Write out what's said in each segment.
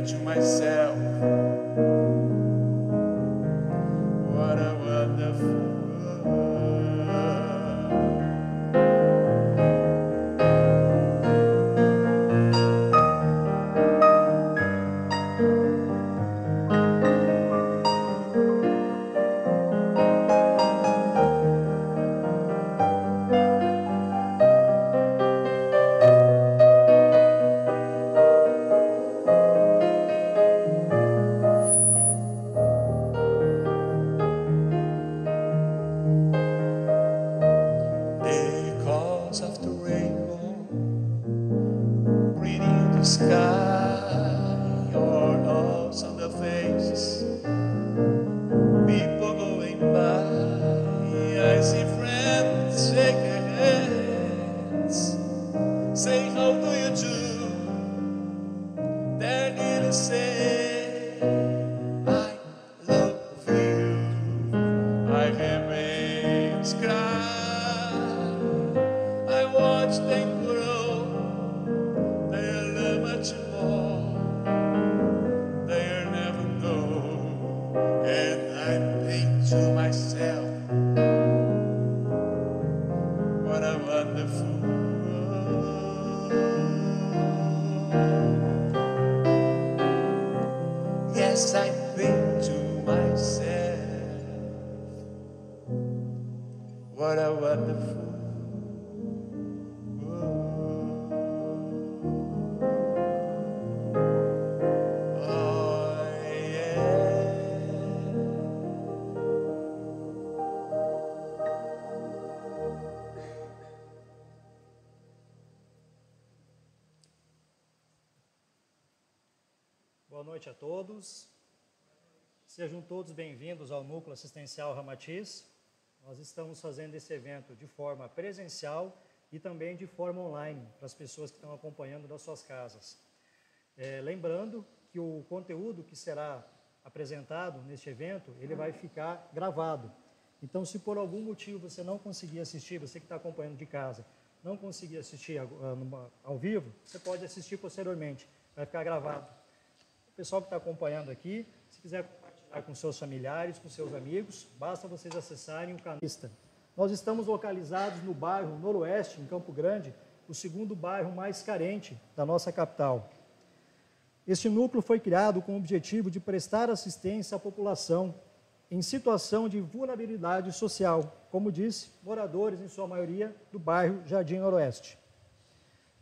grande, mas é noite a todos. Sejam todos bem-vindos ao Núcleo Assistencial Ramatiz. nós estamos fazendo esse evento de forma presencial e também de forma online, para as pessoas que estão acompanhando das suas casas. É, lembrando que o conteúdo que será apresentado neste evento, ele vai ficar gravado. Então, se por algum motivo você não conseguir assistir, você que está acompanhando de casa, não conseguir assistir ao vivo, você pode assistir posteriormente, vai ficar gravado. Pessoal que está acompanhando aqui, se quiser compartilhar com seus familiares, com seus amigos, basta vocês acessarem o canista. Nós estamos localizados no bairro Noroeste, em Campo Grande, o segundo bairro mais carente da nossa capital. Este núcleo foi criado com o objetivo de prestar assistência à população em situação de vulnerabilidade social, como disse, moradores, em sua maioria, do bairro Jardim Noroeste.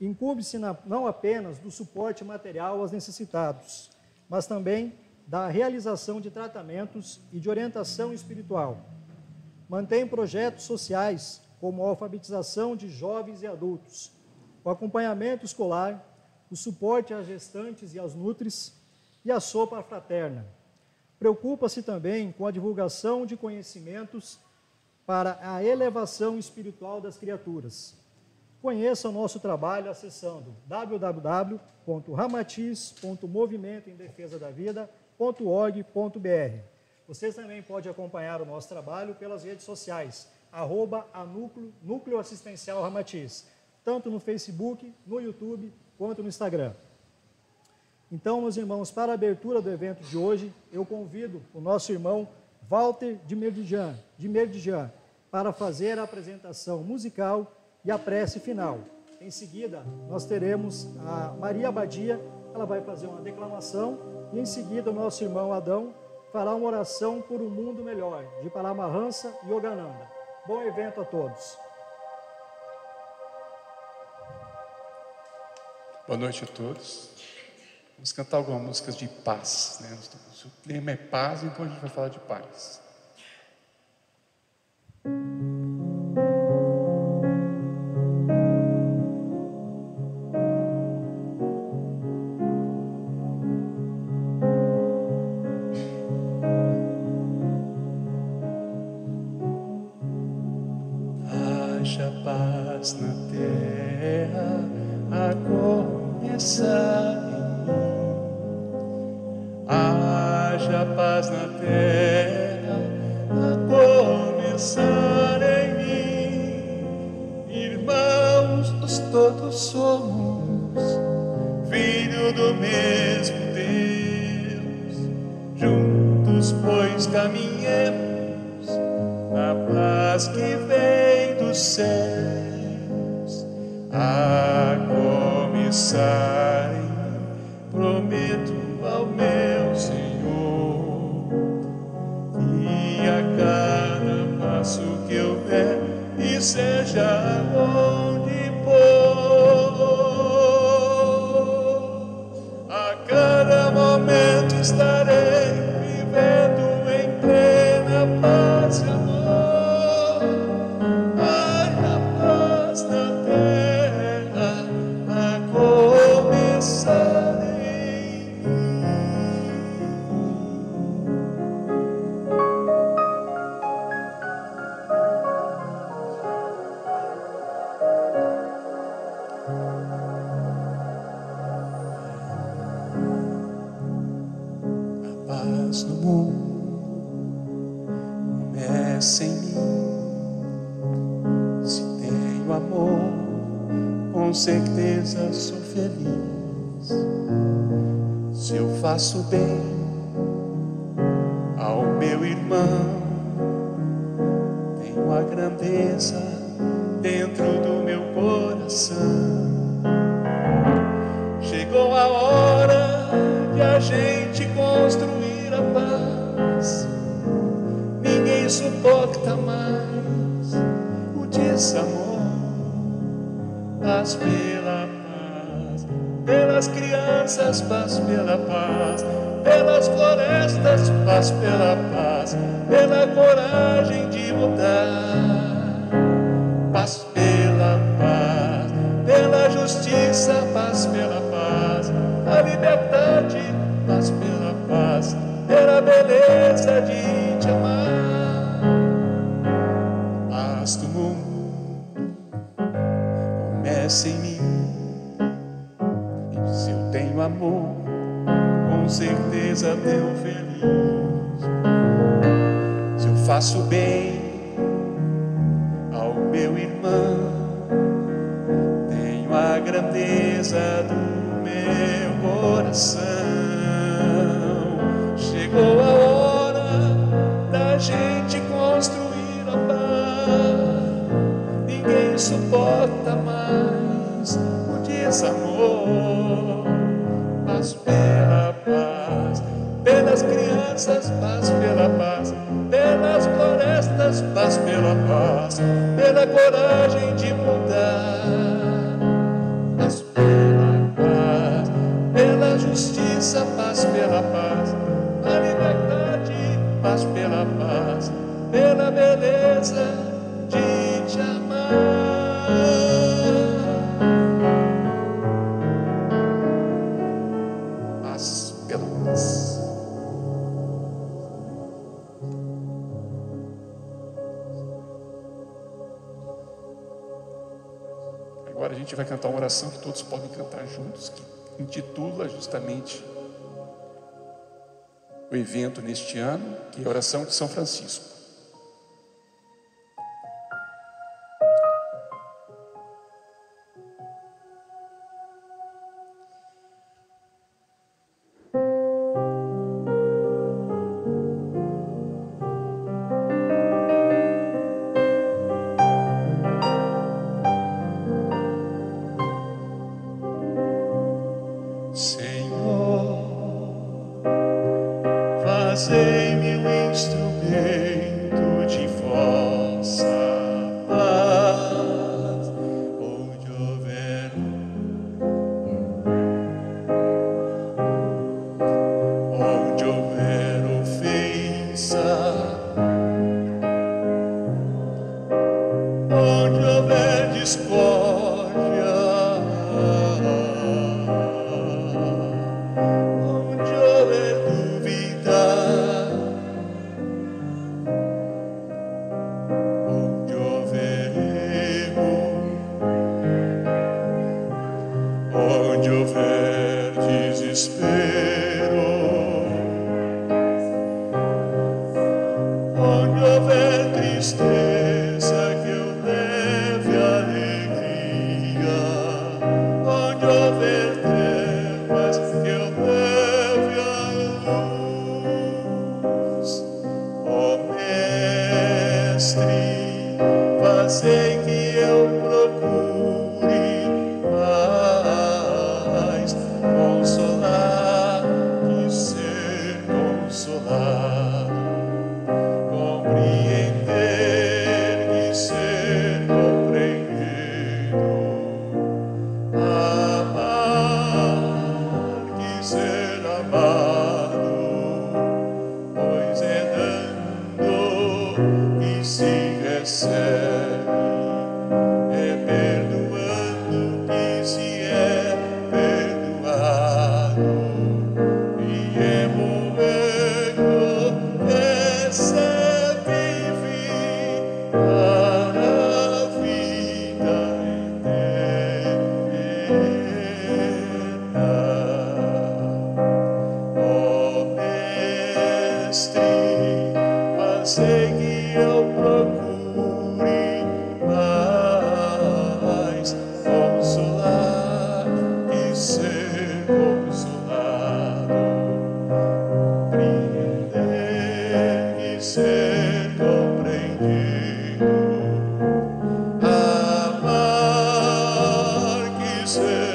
Incumbe-se não apenas do suporte material aos necessitados, mas também da realização de tratamentos e de orientação espiritual. Mantém projetos sociais, como a alfabetização de jovens e adultos, o acompanhamento escolar, o suporte às gestantes e às nutris e a sopa fraterna. Preocupa-se também com a divulgação de conhecimentos para a elevação espiritual das criaturas. Conheça o nosso trabalho acessando www.ramatiz.movimentoemdefesadavida.org.br. Vocês também podem acompanhar o nosso trabalho pelas redes sociais, arroba a núcleo, núcleo Assistencial Ramatiz, tanto no Facebook, no YouTube, quanto no Instagram. Então, meus irmãos, para a abertura do evento de hoje, eu convido o nosso irmão Walter de Merdijan, de Merdijan para fazer a apresentação musical e a prece final. Em seguida, nós teremos a Maria Badia, ela vai fazer uma declamação, e em seguida o nosso irmão Adão fará uma oração por um mundo melhor, de Paramahansa e Yogananda. Bom evento a todos. Boa noite a todos. Vamos cantar algumas músicas de paz. Né? O tema é paz, então a gente vai falar de paz. todos podem cantar juntos, que intitula justamente o evento neste ano, que é a oração de São Francisco.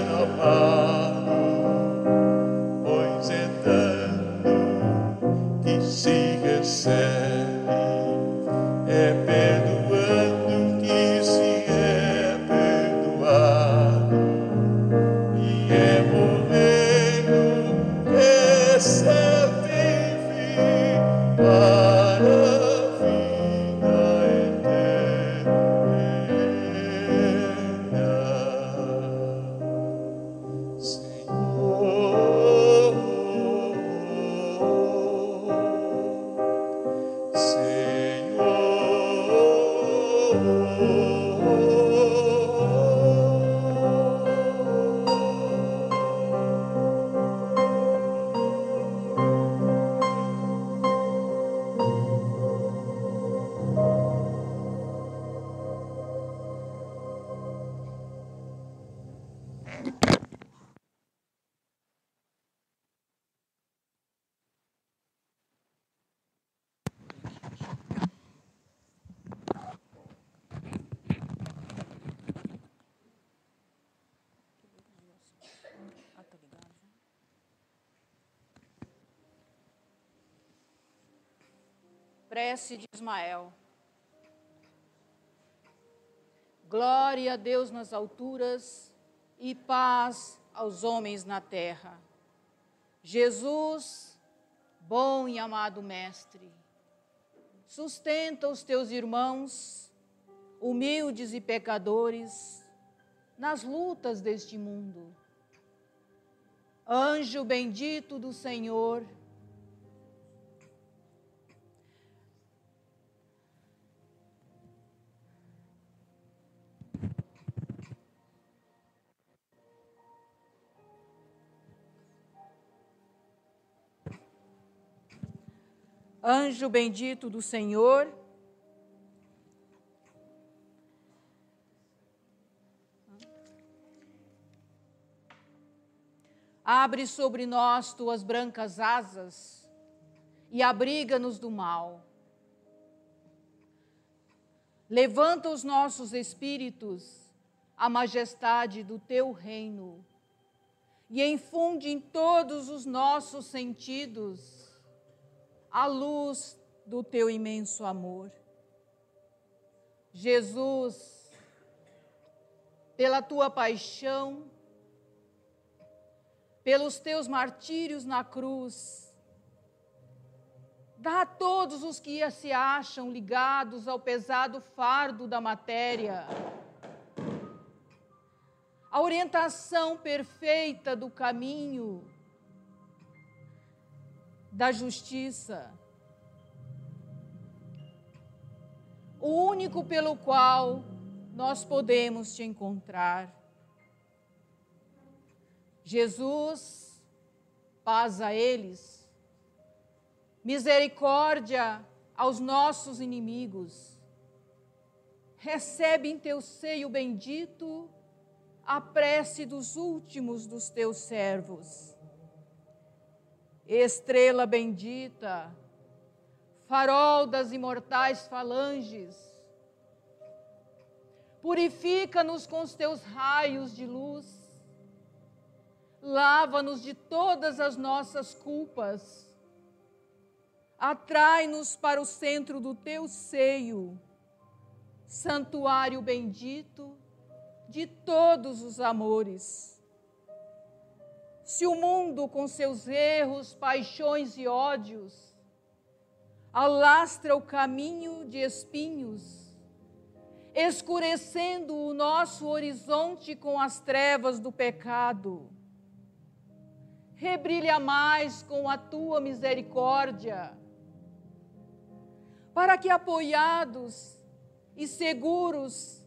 above. Prece de Ismael. Glória a Deus nas alturas e paz aos homens na terra. Jesus, bom e amado Mestre, sustenta os teus irmãos, humildes e pecadores, nas lutas deste mundo. Anjo bendito do Senhor, Anjo bendito do Senhor, abre sobre nós tuas brancas asas e abriga-nos do mal. Levanta os nossos espíritos à majestade do teu reino e infunde em todos os nossos sentidos a luz do teu imenso amor. Jesus, pela tua paixão, pelos teus martírios na cruz, dá a todos os que se acham ligados ao pesado fardo da matéria a orientação perfeita do caminho da justiça, o único pelo qual nós podemos te encontrar. Jesus, paz a eles, misericórdia aos nossos inimigos. Recebe em teu seio bendito a prece dos últimos dos teus servos estrela bendita, farol das imortais falanges, purifica-nos com os teus raios de luz, lava-nos de todas as nossas culpas, atrai-nos para o centro do teu seio, santuário bendito de todos os amores se o mundo, com seus erros, paixões e ódios, alastra o caminho de espinhos, escurecendo o nosso horizonte com as trevas do pecado, rebrilha mais com a tua misericórdia, para que apoiados e seguros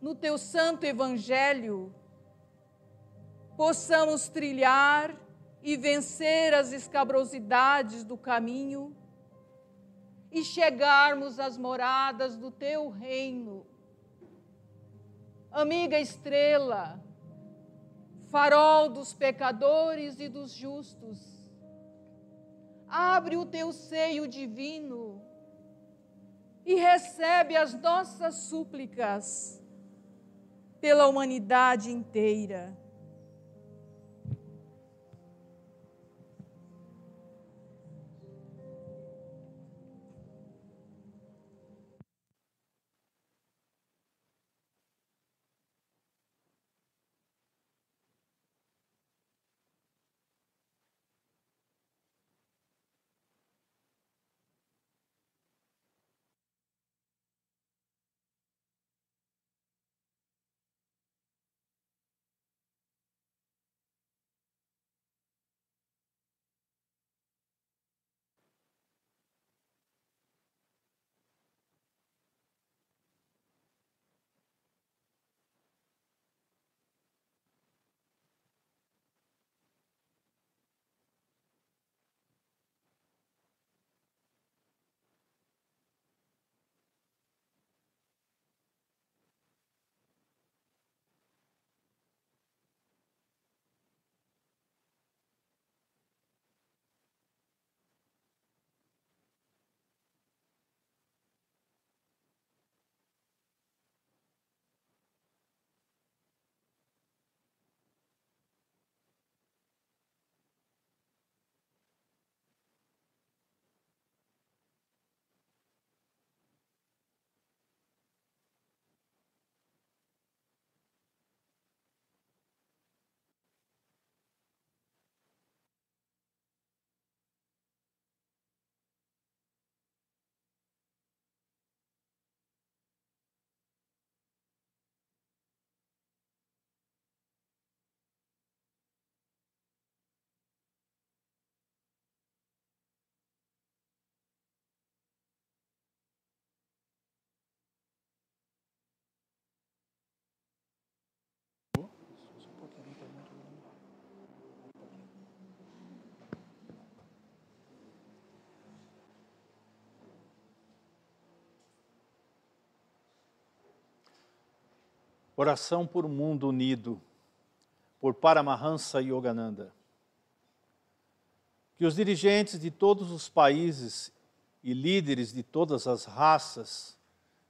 no teu santo evangelho, possamos trilhar e vencer as escabrosidades do caminho e chegarmos às moradas do teu reino. Amiga estrela, farol dos pecadores e dos justos, abre o teu seio divino e recebe as nossas súplicas pela humanidade inteira. Oração por mundo unido, por Paramahansa Yogananda. Que os dirigentes de todos os países e líderes de todas as raças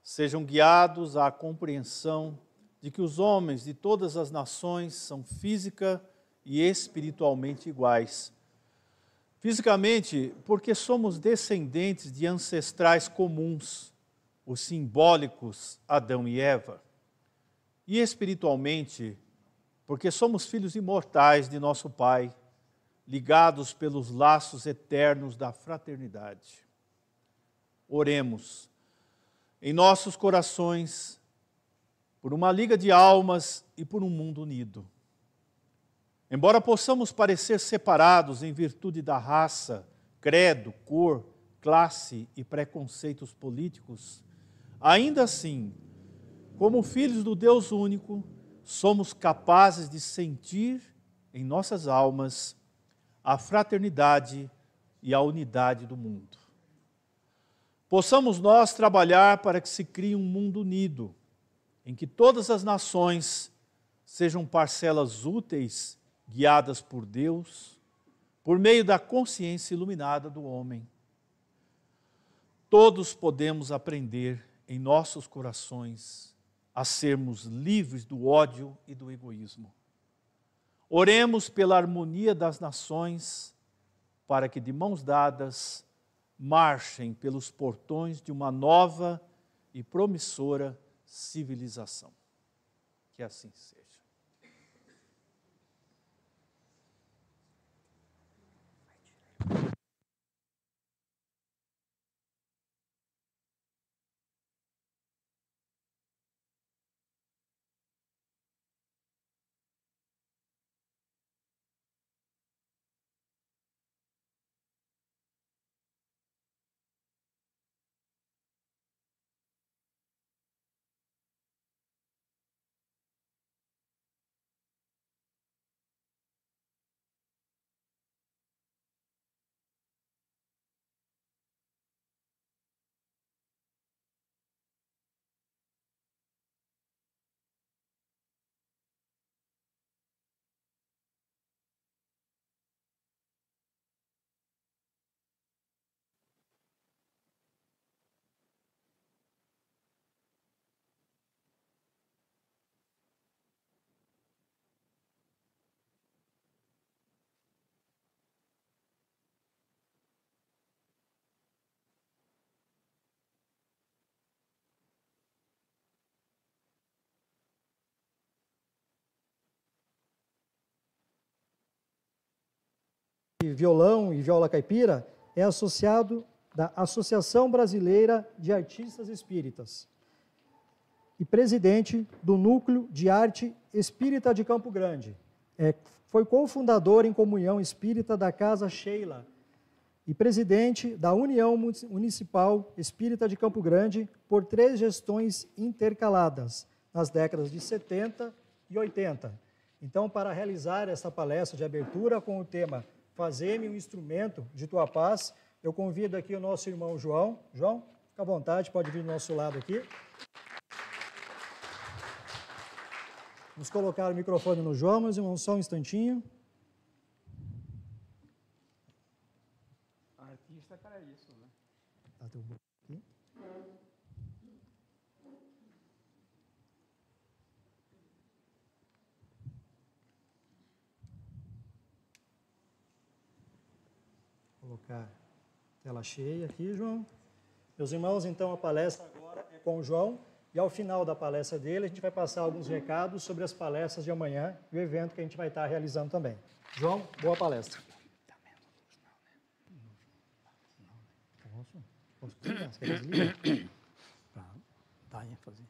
sejam guiados à compreensão de que os homens de todas as nações são física e espiritualmente iguais. Fisicamente, porque somos descendentes de ancestrais comuns, os simbólicos Adão e Eva e espiritualmente, porque somos filhos imortais de nosso Pai, ligados pelos laços eternos da fraternidade. Oremos em nossos corações por uma liga de almas e por um mundo unido. Embora possamos parecer separados em virtude da raça, credo, cor, classe e preconceitos políticos, ainda assim, como filhos do Deus único, somos capazes de sentir em nossas almas a fraternidade e a unidade do mundo. Possamos nós trabalhar para que se crie um mundo unido, em que todas as nações sejam parcelas úteis, guiadas por Deus, por meio da consciência iluminada do homem. Todos podemos aprender em nossos corações a sermos livres do ódio e do egoísmo. Oremos pela harmonia das nações, para que de mãos dadas marchem pelos portões de uma nova e promissora civilização. Que assim seja. Violão e viola caipira é associado da Associação Brasileira de Artistas Espíritas e presidente do Núcleo de Arte Espírita de Campo Grande. É, foi cofundador em comunhão espírita da Casa Sheila e presidente da União Municipal Espírita de Campo Grande por três gestões intercaladas, nas décadas de 70 e 80. Então, para realizar essa palestra de abertura com o tema Fazer-me um instrumento de tua paz. Eu convido aqui o nosso irmão João. João, fica à vontade, pode vir do nosso lado aqui. Vamos colocar o microfone no João, meus irmãos, só um instantinho. Artista é para isso, né? Tá, aqui. colocar tela cheia aqui, João. Meus irmãos, então a palestra agora é com o João e ao final da palestra dele a gente vai passar alguns recados sobre as palestras de amanhã e o evento que a gente vai estar realizando também. João, boa palestra. Posso? Posso quer desligar? Ênfase.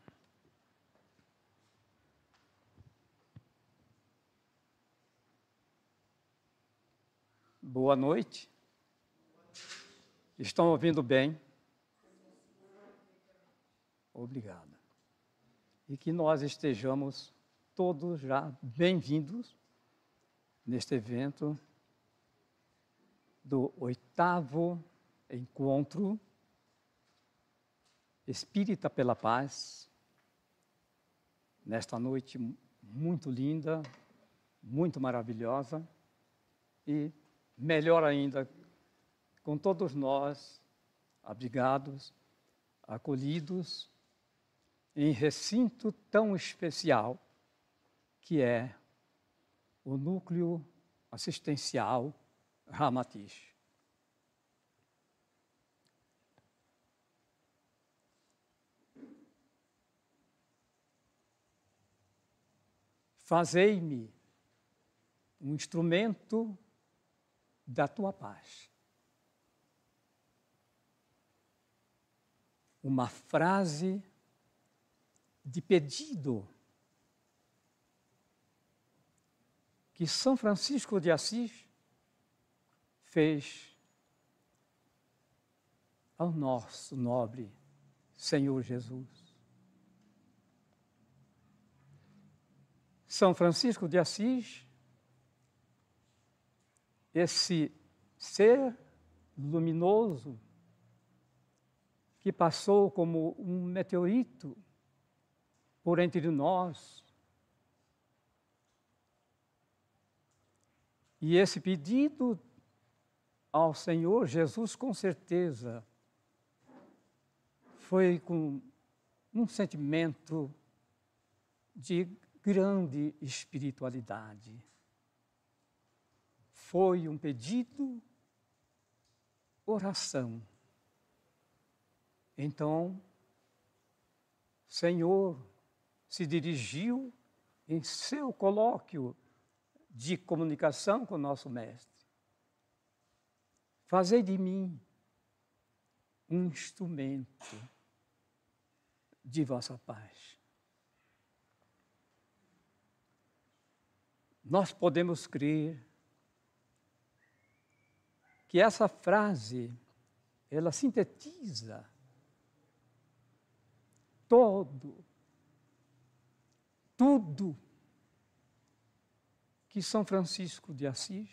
Boa noite. Estão ouvindo bem? Obrigado. E que nós estejamos todos já bem-vindos neste evento do oitavo encontro Espírita pela Paz, nesta noite muito linda, muito maravilhosa e, melhor ainda, com todos nós abrigados, acolhidos em recinto tão especial que é o núcleo assistencial Ramatiz. Fazei-me um instrumento da tua paz. Uma frase de pedido que São Francisco de Assis fez ao nosso nobre Senhor Jesus. São Francisco de Assis, esse ser luminoso que passou como um meteorito por entre nós. E esse pedido ao Senhor Jesus, com certeza, foi com um sentimento de grande espiritualidade. Foi um pedido, oração. Então, Senhor se dirigiu em seu colóquio de comunicação com o nosso Mestre. Fazei de mim um instrumento de vossa paz. nós podemos crer que essa frase ela sintetiza todo tudo que São Francisco de Assis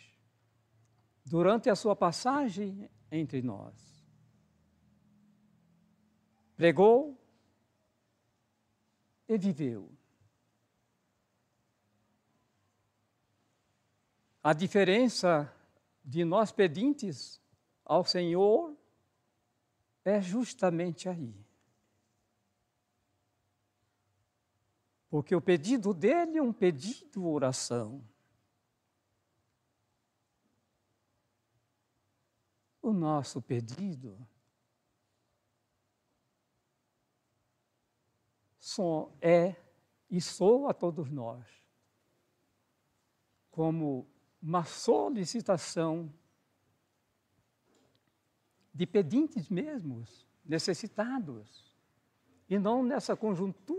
durante a sua passagem entre nós pregou e viveu. A diferença de nós pedintes ao Senhor é justamente aí. Porque o pedido dele é um pedido oração. O nosso pedido só é e sou a todos nós como uma solicitação de pedintes mesmos, necessitados, e não nessa conjuntura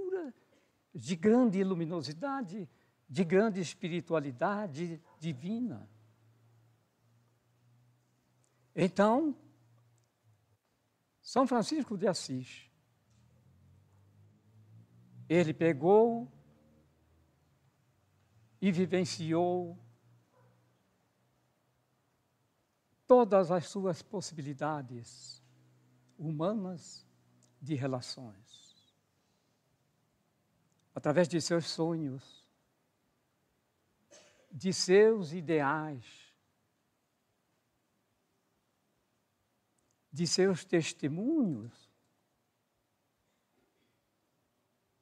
de grande luminosidade, de grande espiritualidade divina. Então, São Francisco de Assis, ele pegou e vivenciou todas as suas possibilidades humanas de relações. Através de seus sonhos, de seus ideais, de seus testemunhos,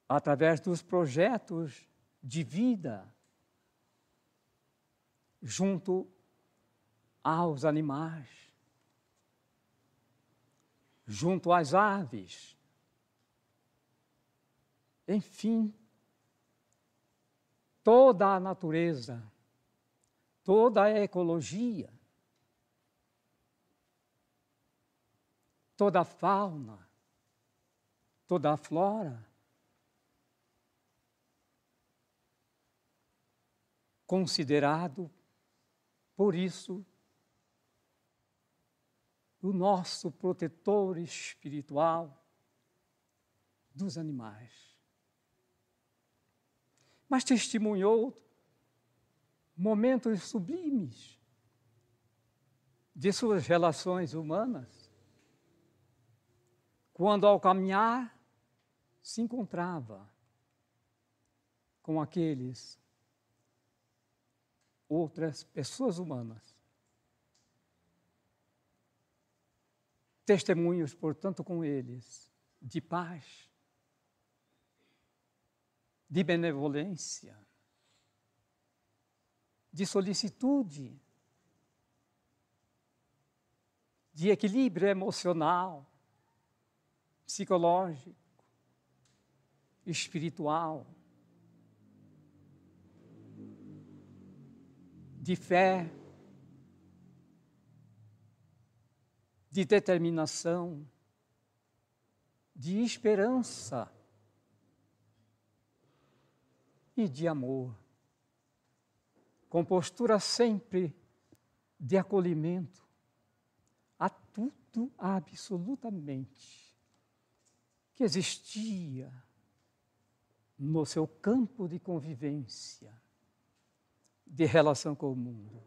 através dos projetos de vida junto aos animais, junto às aves. Enfim, toda a natureza, toda a ecologia, toda a fauna, toda a flora, considerado, por isso, o nosso protetor espiritual dos animais. Mas testemunhou momentos sublimes de suas relações humanas, quando ao caminhar se encontrava com aqueles outras pessoas humanas. Testemunhos, portanto, com eles de paz, de benevolência, de solicitude, de equilíbrio emocional, psicológico, espiritual, de fé, de determinação, de esperança e de amor, com postura sempre de acolhimento a tudo absolutamente que existia no seu campo de convivência, de relação com o mundo.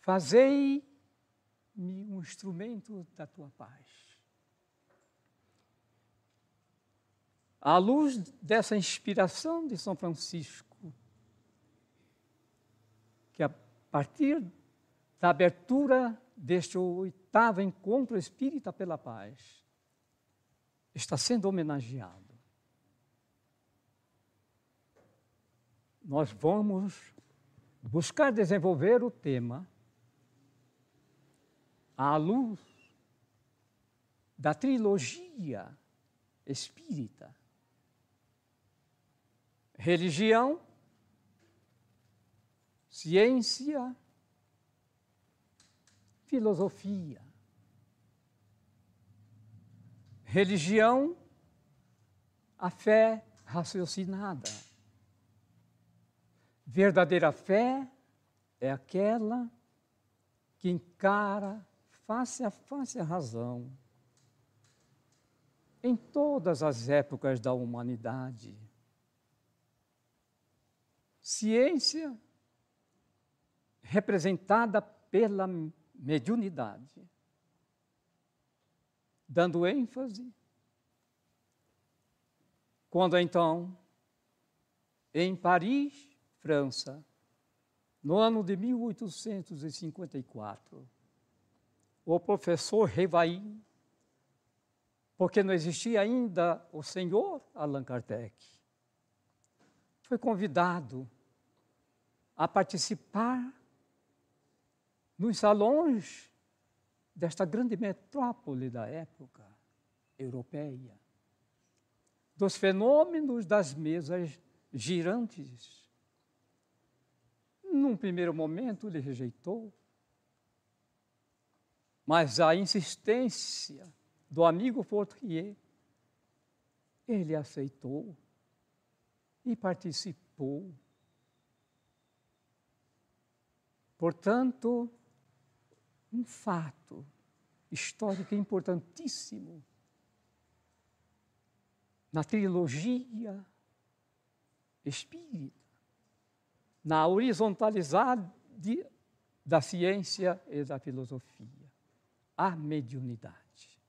Fazei-me um instrumento da tua paz. À luz dessa inspiração de São Francisco, que a partir da abertura deste oitavo encontro espírita pela paz, está sendo homenageado. Nós vamos buscar desenvolver o tema à luz da trilogia espírita. Religião, ciência, filosofia. Religião, a fé raciocinada. Verdadeira fé é aquela que encara face a face a razão em todas as épocas da humanidade. Ciência representada pela mediunidade dando ênfase. Quando então, em Paris, França, no ano de 1854, o professor Revain, porque não existia ainda o senhor Allan Kardec, foi convidado a participar nos salões desta grande metrópole da época europeia, dos fenômenos das mesas girantes. Num primeiro momento ele rejeitou, mas a insistência do amigo Fortier, ele aceitou e participou. Portanto, um fato histórico importantíssimo na trilogia espírita, na horizontalizada da ciência e da filosofia, a mediunidade.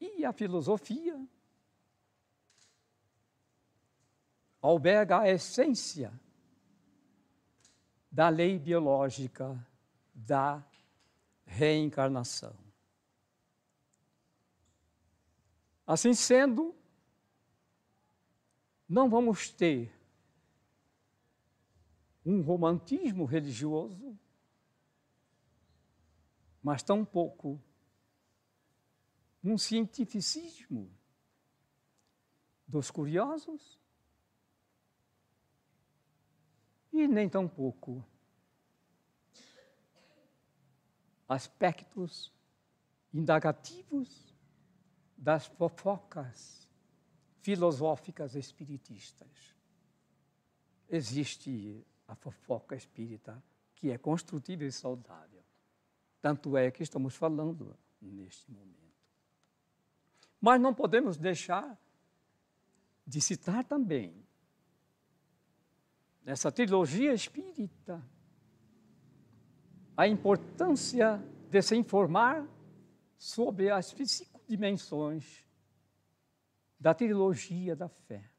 E a filosofia alberga a essência da lei biológica da reencarnação. Assim sendo, não vamos ter um romantismo religioso, mas tampouco um cientificismo dos curiosos e nem tampouco aspectos indagativos das fofocas filosóficas espiritistas. Existe a fofoca espírita que é construtiva e saudável. Tanto é que estamos falando neste momento. Mas não podemos deixar de citar também nessa trilogia espírita a importância de se informar sobre as psicodimensões da trilogia da fé.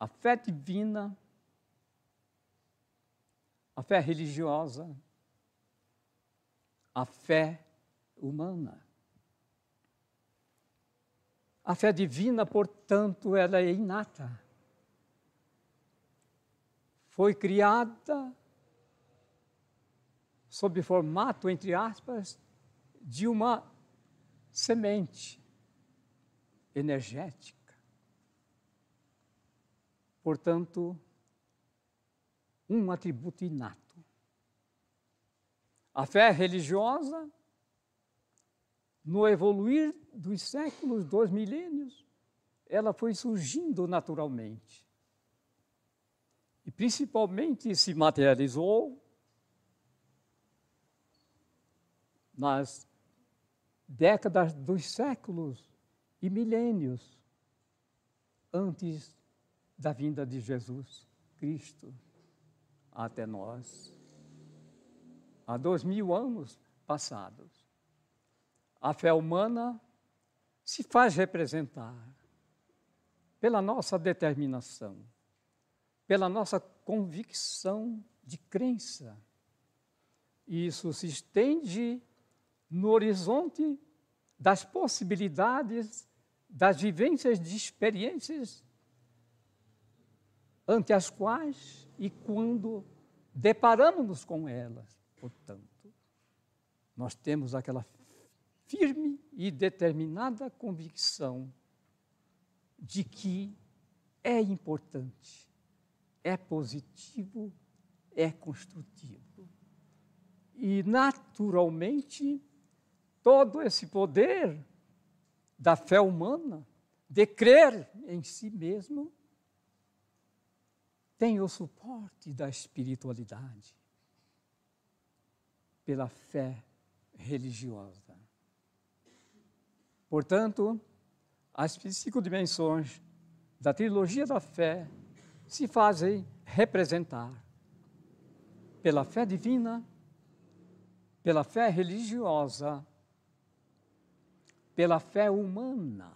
A fé divina, a fé religiosa, a fé humana. A fé divina, portanto, ela é inata. Foi criada sob formato, entre aspas, de uma semente energética. Portanto, um atributo inato. A fé religiosa, no evoluir dos séculos, dois milênios, ela foi surgindo naturalmente. E principalmente se materializou nas décadas dos séculos e milênios antes da vinda de Jesus Cristo até nós, há dois mil anos passados. A fé humana se faz representar pela nossa determinação, pela nossa convicção de crença. Isso se estende no horizonte das possibilidades, das vivências de experiências ante as quais e quando deparamos-nos com elas. Portanto, nós temos aquela firme e determinada convicção de que é importante, é positivo, é construtivo. E, naturalmente, todo esse poder da fé humana, de crer em si mesmo, tem o suporte da espiritualidade, pela fé religiosa. Portanto, as cinco dimensões da trilogia da fé se fazem representar pela fé divina, pela fé religiosa pela fé humana.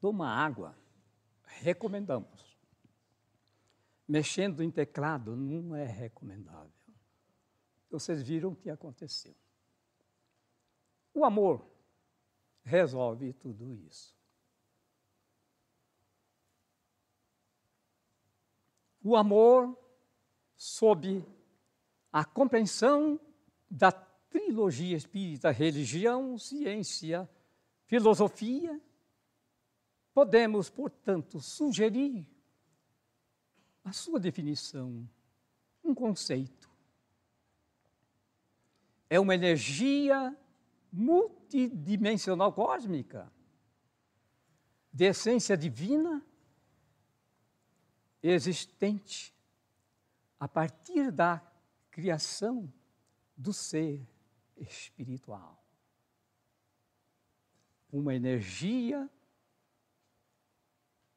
Toma água, recomendamos. Mexendo em teclado não é recomendável. Vocês viram o que aconteceu. O amor resolve tudo isso. o amor sob a compreensão da trilogia espírita, religião, ciência, filosofia, podemos, portanto, sugerir a sua definição, um conceito. É uma energia multidimensional cósmica, de essência divina, existente a partir da criação do ser espiritual. Uma energia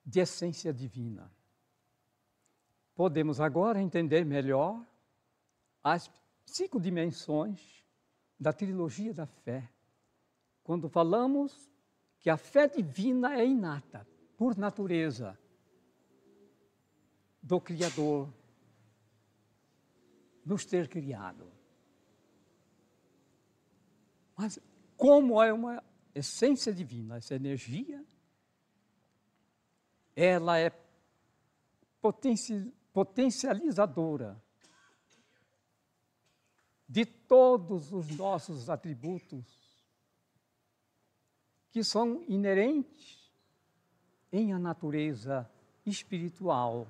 de essência divina. Podemos agora entender melhor as cinco dimensões da trilogia da fé, quando falamos que a fé divina é inata, por natureza do Criador nos ter criado. Mas como é uma essência divina, essa energia, ela é potencializadora de todos os nossos atributos que são inerentes em a natureza espiritual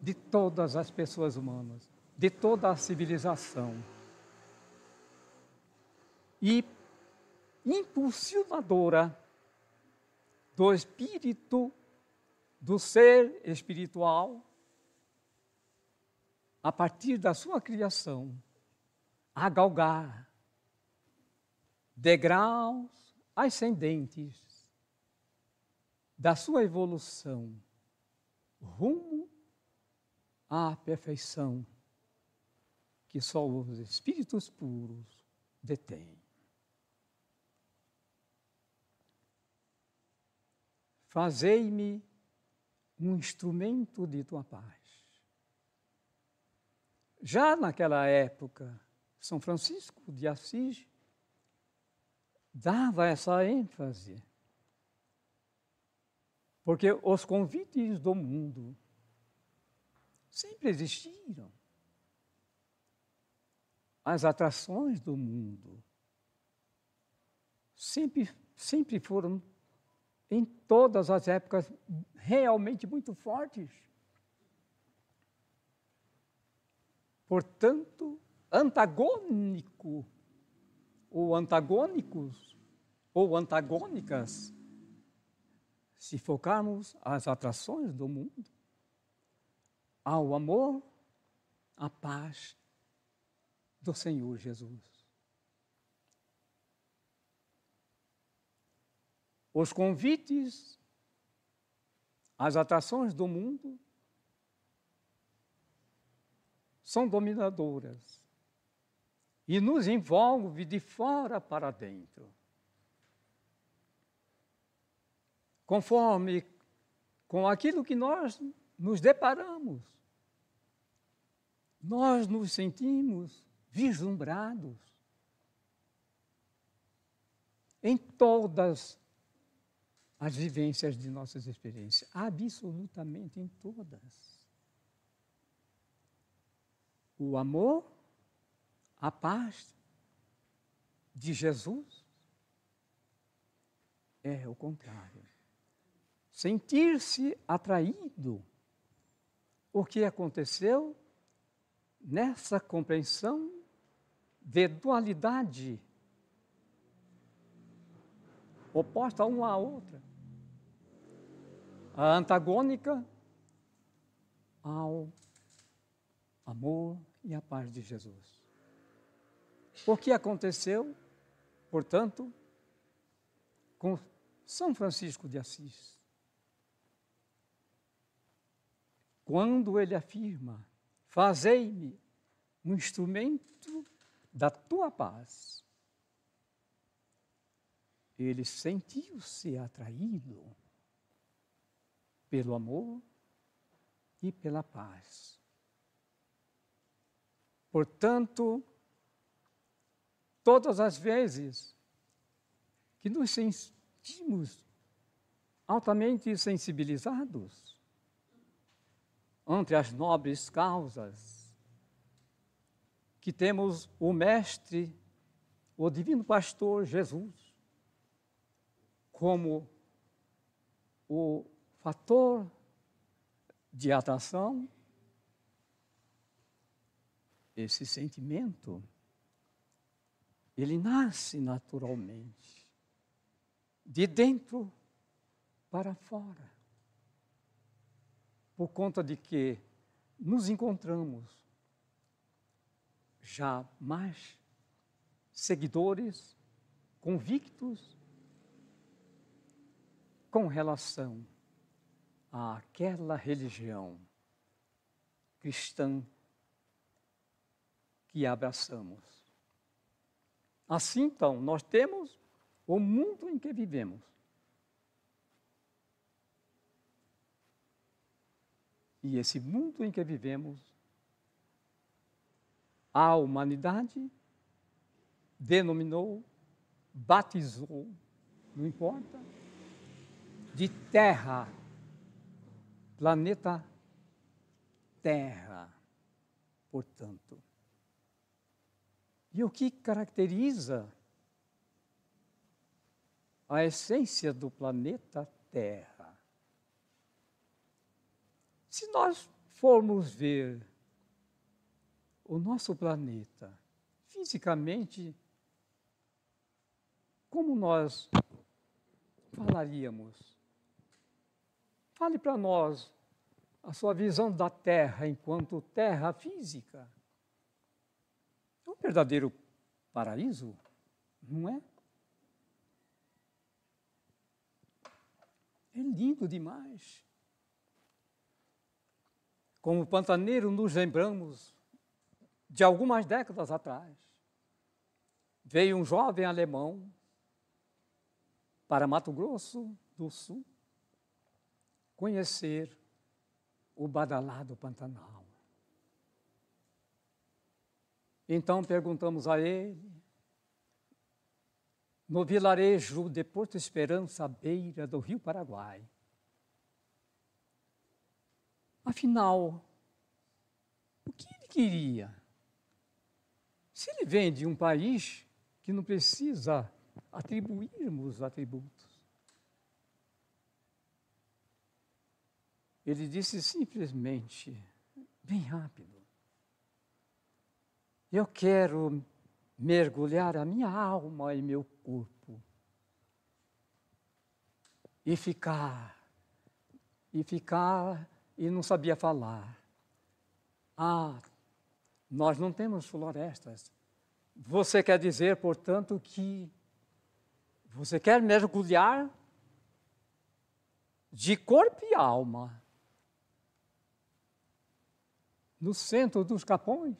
de todas as pessoas humanas, de toda a civilização. E impulsionadora do espírito, do ser espiritual, a partir da sua criação, a galgar degraus ascendentes da sua evolução rumo à perfeição que só os espíritos puros detêm. Fazei-me um instrumento de tua paz. Já naquela época, São Francisco de Assis dava essa ênfase. Porque os convites do mundo sempre existiram. As atrações do mundo sempre, sempre foram em todas as épocas realmente muito fortes. Portanto, antagônico ou antagônicos ou antagônicas, se focarmos as atrações do mundo ao amor, à paz do Senhor Jesus. os convites, as atrações do mundo são dominadoras e nos envolve de fora para dentro. Conforme com aquilo que nós nos deparamos, nós nos sentimos vislumbrados em todas as vivências de nossas experiências, absolutamente em todas. O amor, a paz de Jesus é o contrário. Sentir-se atraído. O que aconteceu nessa compreensão de dualidade oposta uma à outra a antagônica ao amor e à paz de Jesus. O que aconteceu, portanto, com São Francisco de Assis? Quando ele afirma: Fazei-me um instrumento da tua paz. Ele sentiu-se atraído pelo amor e pela paz. Portanto, todas as vezes que nos sentimos altamente sensibilizados ante as nobres causas que temos o Mestre, o Divino Pastor Jesus, como o fator de atração, esse sentimento, ele nasce naturalmente, de dentro para fora, por conta de que nos encontramos já mais seguidores, convictos com relação àquela religião cristã que abraçamos. Assim, então, nós temos o mundo em que vivemos. E esse mundo em que vivemos, a humanidade denominou, batizou, não importa, de terra planeta Terra, portanto. E o que caracteriza a essência do planeta Terra? Se nós formos ver o nosso planeta fisicamente, como nós falaríamos? Fale para nós a sua visão da Terra enquanto terra física. Verdadeiro paraíso, não é? É lindo demais. como pantaneiro, nos lembramos de algumas décadas atrás. Veio um jovem alemão para Mato Grosso do Sul conhecer o badalado Pantanal. Então perguntamos a ele, no vilarejo de Porto Esperança, à beira do Rio Paraguai. Afinal, o que ele queria? Se ele vem de um país que não precisa atribuirmos atributos, ele disse simplesmente, bem rápido, eu quero mergulhar a minha alma e meu corpo e ficar, e ficar, e não sabia falar. Ah, nós não temos florestas. Você quer dizer, portanto, que você quer mergulhar de corpo e alma no centro dos capões,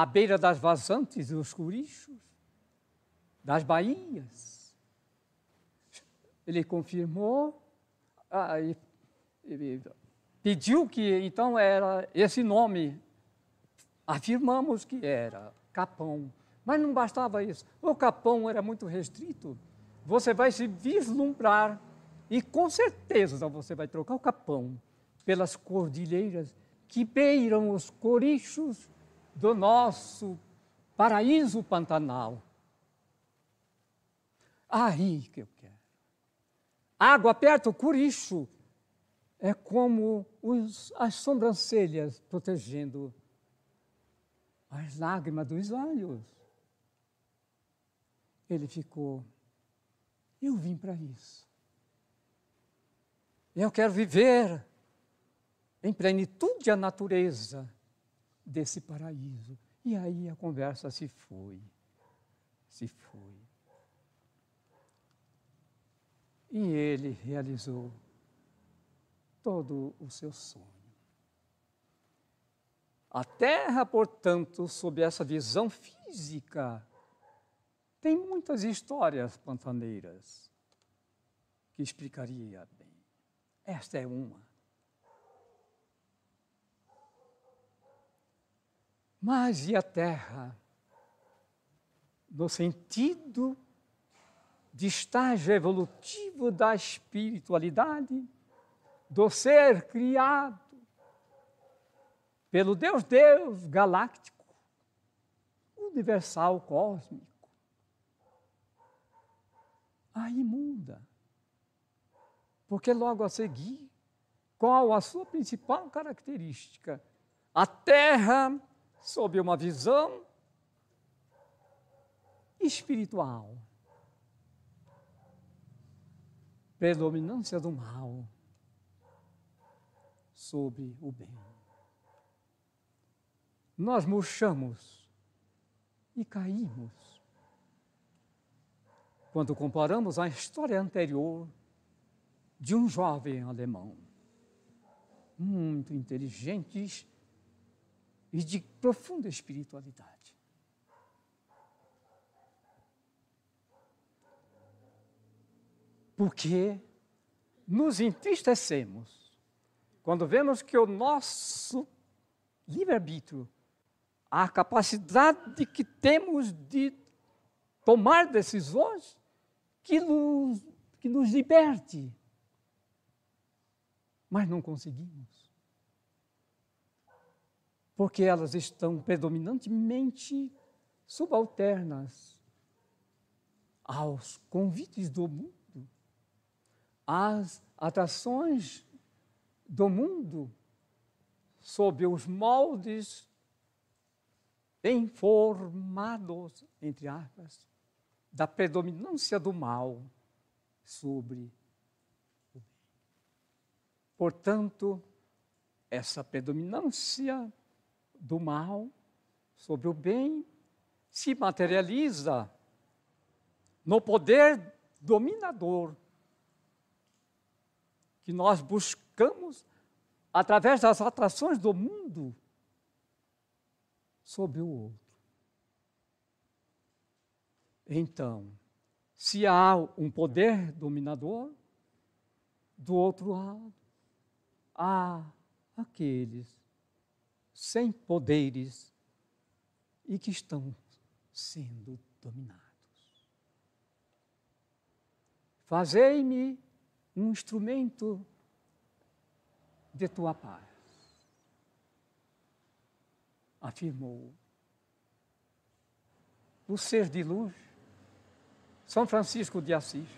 à beira das vazantes dos curichos, das baías. Ele confirmou ah, e, e pediu que então era esse nome afirmamos que era Capão. Mas não bastava isso. O Capão era muito restrito. Você vai se vislumbrar e com certeza você vai trocar o Capão pelas cordilheiras que beiram os corichos do nosso paraíso pantanal. Aí que eu quero. Água perto do coricho é como os, as sobrancelhas protegendo as lágrimas dos olhos. Ele ficou, eu vim para isso. Eu quero viver em plenitude a natureza desse paraíso. E aí a conversa se foi, se foi. E ele realizou todo o seu sonho. A Terra, portanto, sob essa visão física, tem muitas histórias pantaneiras que explicaria bem. Esta é uma. Mas e a Terra? No sentido de estágio evolutivo da espiritualidade, do ser criado, pelo Deus Deus galáctico, universal, cósmico. Aí muda. Porque logo a seguir, qual a sua principal característica? A Terra, sob uma visão espiritual, predominância do mal sobre o bem nós murchamos e caímos. Quando comparamos a história anterior de um jovem alemão, muito inteligente e de profunda espiritualidade. Porque nos entristecemos quando vemos que o nosso livre-arbítrio a capacidade que temos de tomar decisões que nos, que nos liberte. Mas não conseguimos. Porque elas estão predominantemente subalternas aos convites do mundo, às atrações do mundo, sob os moldes informados, entre aspas, da predominância do mal sobre o bem. Portanto, essa predominância do mal sobre o bem se materializa no poder dominador que nós buscamos através das atrações do mundo, sobre o outro. Então, se há um poder dominador, do outro lado, há aqueles sem poderes e que estão sendo dominados. Fazei-me um instrumento de tua paz, afirmou o ser de luz, São Francisco de Assis,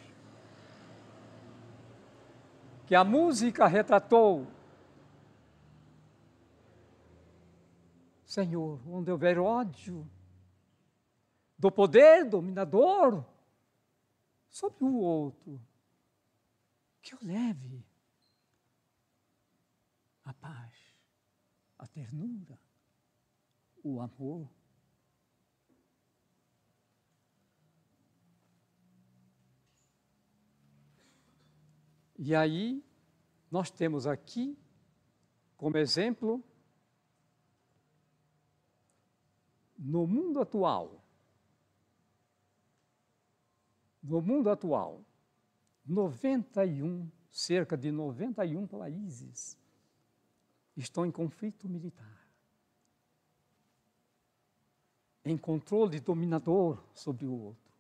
que a música retratou. Senhor, onde houver ódio, do poder dominador sobre o outro, que eu leve a paz, a ternura, o amor. E aí, nós temos aqui, como exemplo, no mundo atual, no mundo atual, 91, cerca de 91 países estão em conflito militar. Em controle dominador sobre o outro.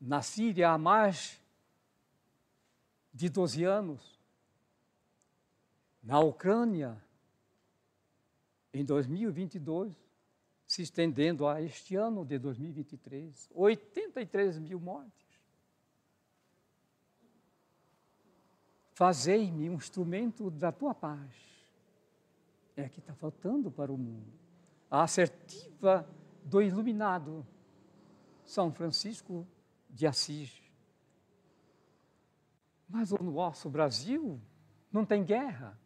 Na Síria há mais de 12 anos. Na Ucrânia, em 2022, se estendendo a este ano de 2023, 83 mil mortes. Fazei-me um instrumento da tua paz. É que está faltando para o mundo. A assertiva do iluminado São Francisco de Assis. Mas o nosso Brasil não tem guerra.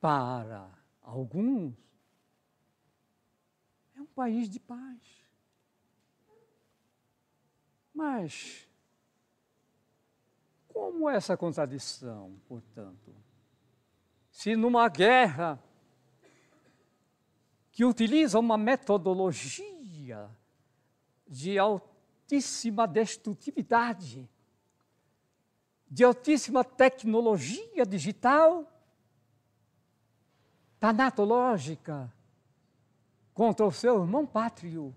Para alguns, é um país de paz. Mas como essa contradição, portanto? Se numa guerra que utiliza uma metodologia de altíssima destrutividade, de altíssima tecnologia digital, tanatológica, contra o seu irmão pátrio,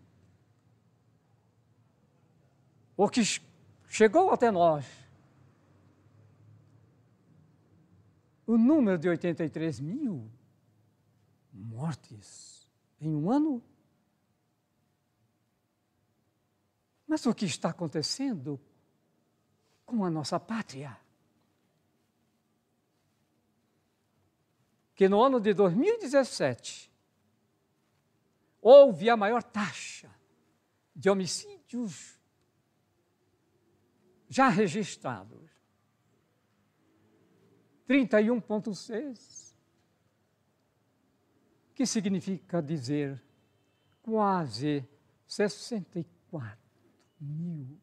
o que chegou até nós o número de 83 mil mortes em um ano. Mas o que está acontecendo com a nossa pátria? Que no ano de 2017 houve a maior taxa de homicídios já registrados 31,6, que significa dizer quase 64 mil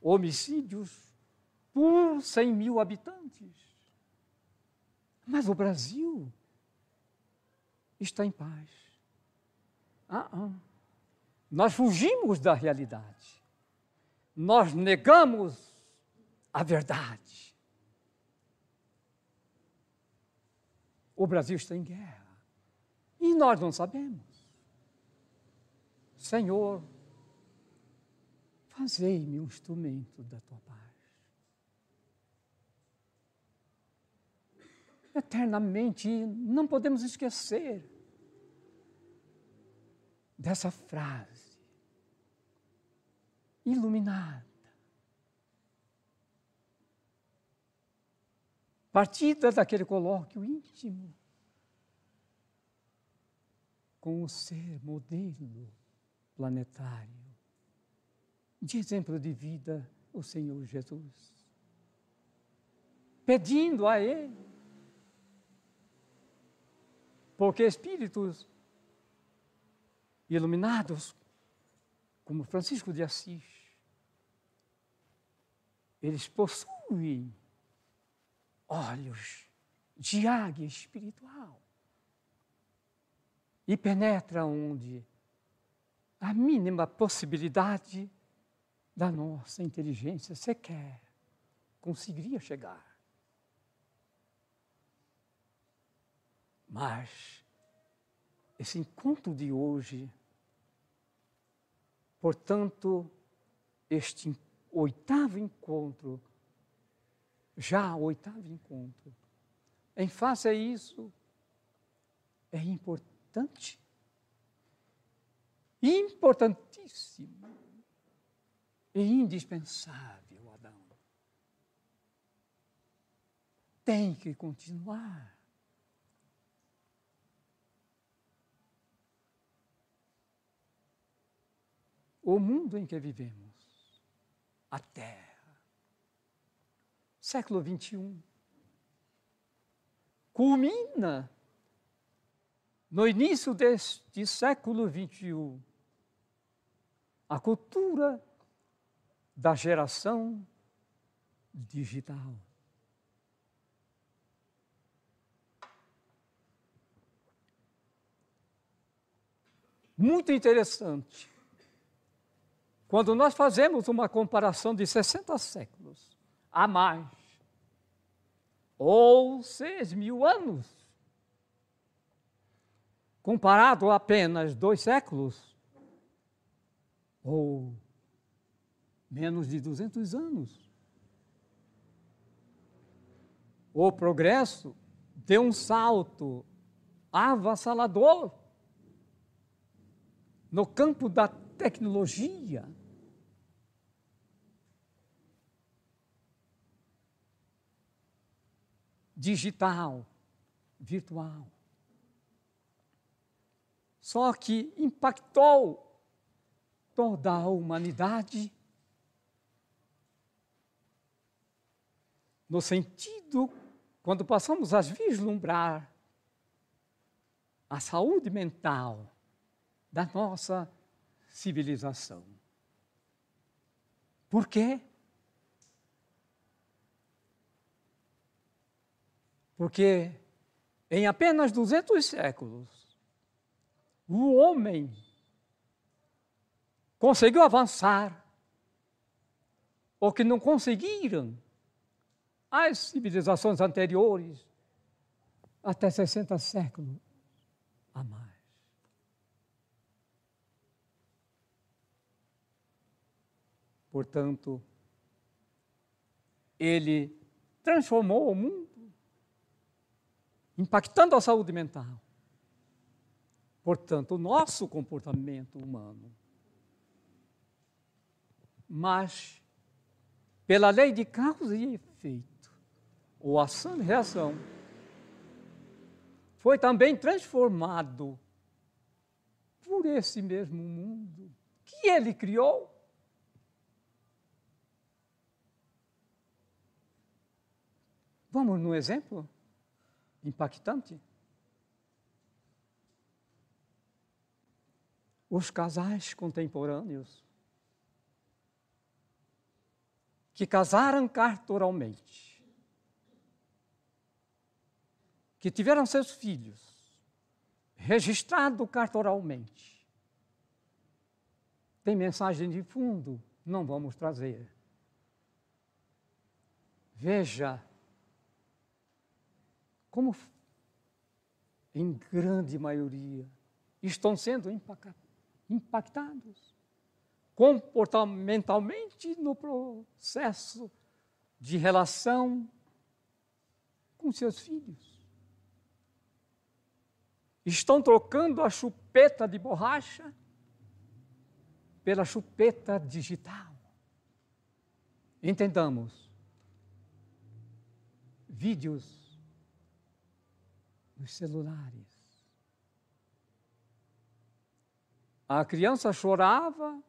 homicídios por 100 mil habitantes. Mas o Brasil está em paz. Ah, ah. Nós fugimos da realidade. Nós negamos a verdade. o Brasil está em guerra. E nós não sabemos. Senhor, fazei-me um instrumento da tua paz. Eternamente não podemos esquecer dessa frase iluminada. partida daquele colóquio íntimo com o ser modelo planetário, de exemplo de vida, o Senhor Jesus. Pedindo a Ele, porque espíritos iluminados, como Francisco de Assis, eles possuem olhos de águia espiritual e penetra onde a mínima possibilidade da nossa inteligência sequer conseguiria chegar. Mas esse encontro de hoje, portanto, este oitavo encontro, já oitavo encontro, em face a isso, é importante, importantíssimo e indispensável, Adão. Tem que continuar. O mundo em que vivemos, a Terra, século 21, culmina no início deste século 21 a cultura da geração digital. Muito interessante quando nós fazemos uma comparação de 60 séculos a mais, ou 6 mil anos, comparado a apenas dois séculos, ou menos de 200 anos, o progresso deu um salto avassalador no campo da tecnologia. Digital, virtual. Só que impactou toda a humanidade no sentido, quando passamos a vislumbrar a saúde mental da nossa civilização. Por quê? Porque em apenas 200 séculos, o homem conseguiu avançar o que não conseguiram as civilizações anteriores até 60 séculos a mais. Portanto, ele transformou o mundo impactando a saúde mental. Portanto, o nosso comportamento humano. Mas, pela lei de causa e efeito, ou ação e reação, foi também transformado por esse mesmo mundo que ele criou. Vamos no exemplo? Impactante. Os casais contemporâneos que casaram cartoralmente, que tiveram seus filhos registrados cartoralmente, tem mensagem de fundo, não vamos trazer. Veja como em grande maioria estão sendo impactados comportamentalmente no processo de relação com seus filhos. Estão trocando a chupeta de borracha pela chupeta digital. Entendamos. Vídeos nos celulares. A criança chorava,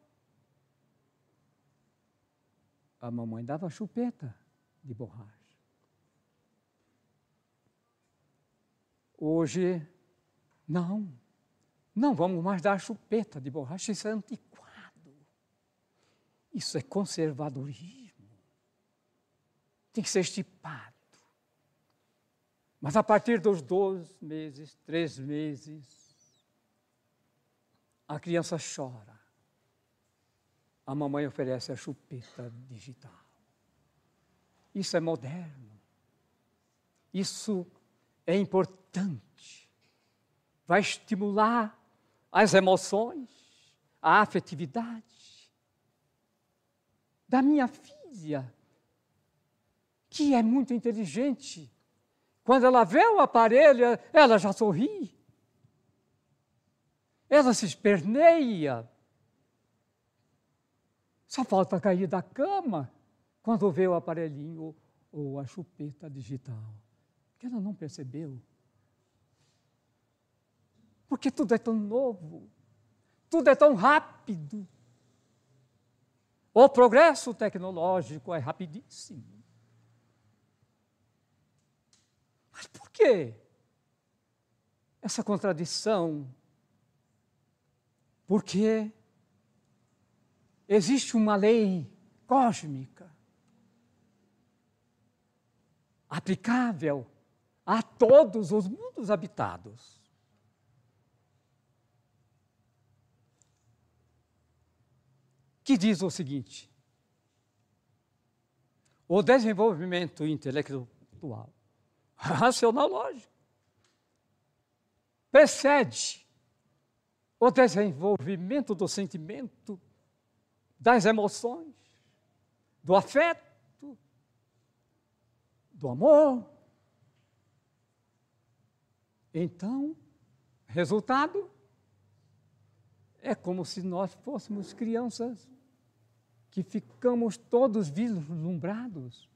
a mamãe dava chupeta de borracha. Hoje, não, não vamos mais dar chupeta de borracha, isso é antiquado. Isso é conservadorismo. tem que ser estipado. Mas a partir dos dois meses, três meses, a criança chora. A mamãe oferece a chupeta digital. Isso é moderno. Isso é importante. Vai estimular as emoções, a afetividade da minha filha, que é muito inteligente. Quando ela vê o aparelho, ela já sorri. Ela se esperneia. Só falta cair da cama quando vê o aparelhinho ou a chupeta digital. Que ela não percebeu. Porque tudo é tão novo, tudo é tão rápido. O progresso tecnológico é rapidíssimo. Mas por que essa contradição? Porque existe uma lei cósmica aplicável a todos os mundos habitados. Que diz o seguinte: o desenvolvimento intelectual, racional lógico, precede o desenvolvimento do sentimento, das emoções, do afeto, do amor. Então, resultado é como se nós fôssemos crianças que ficamos todos vislumbrados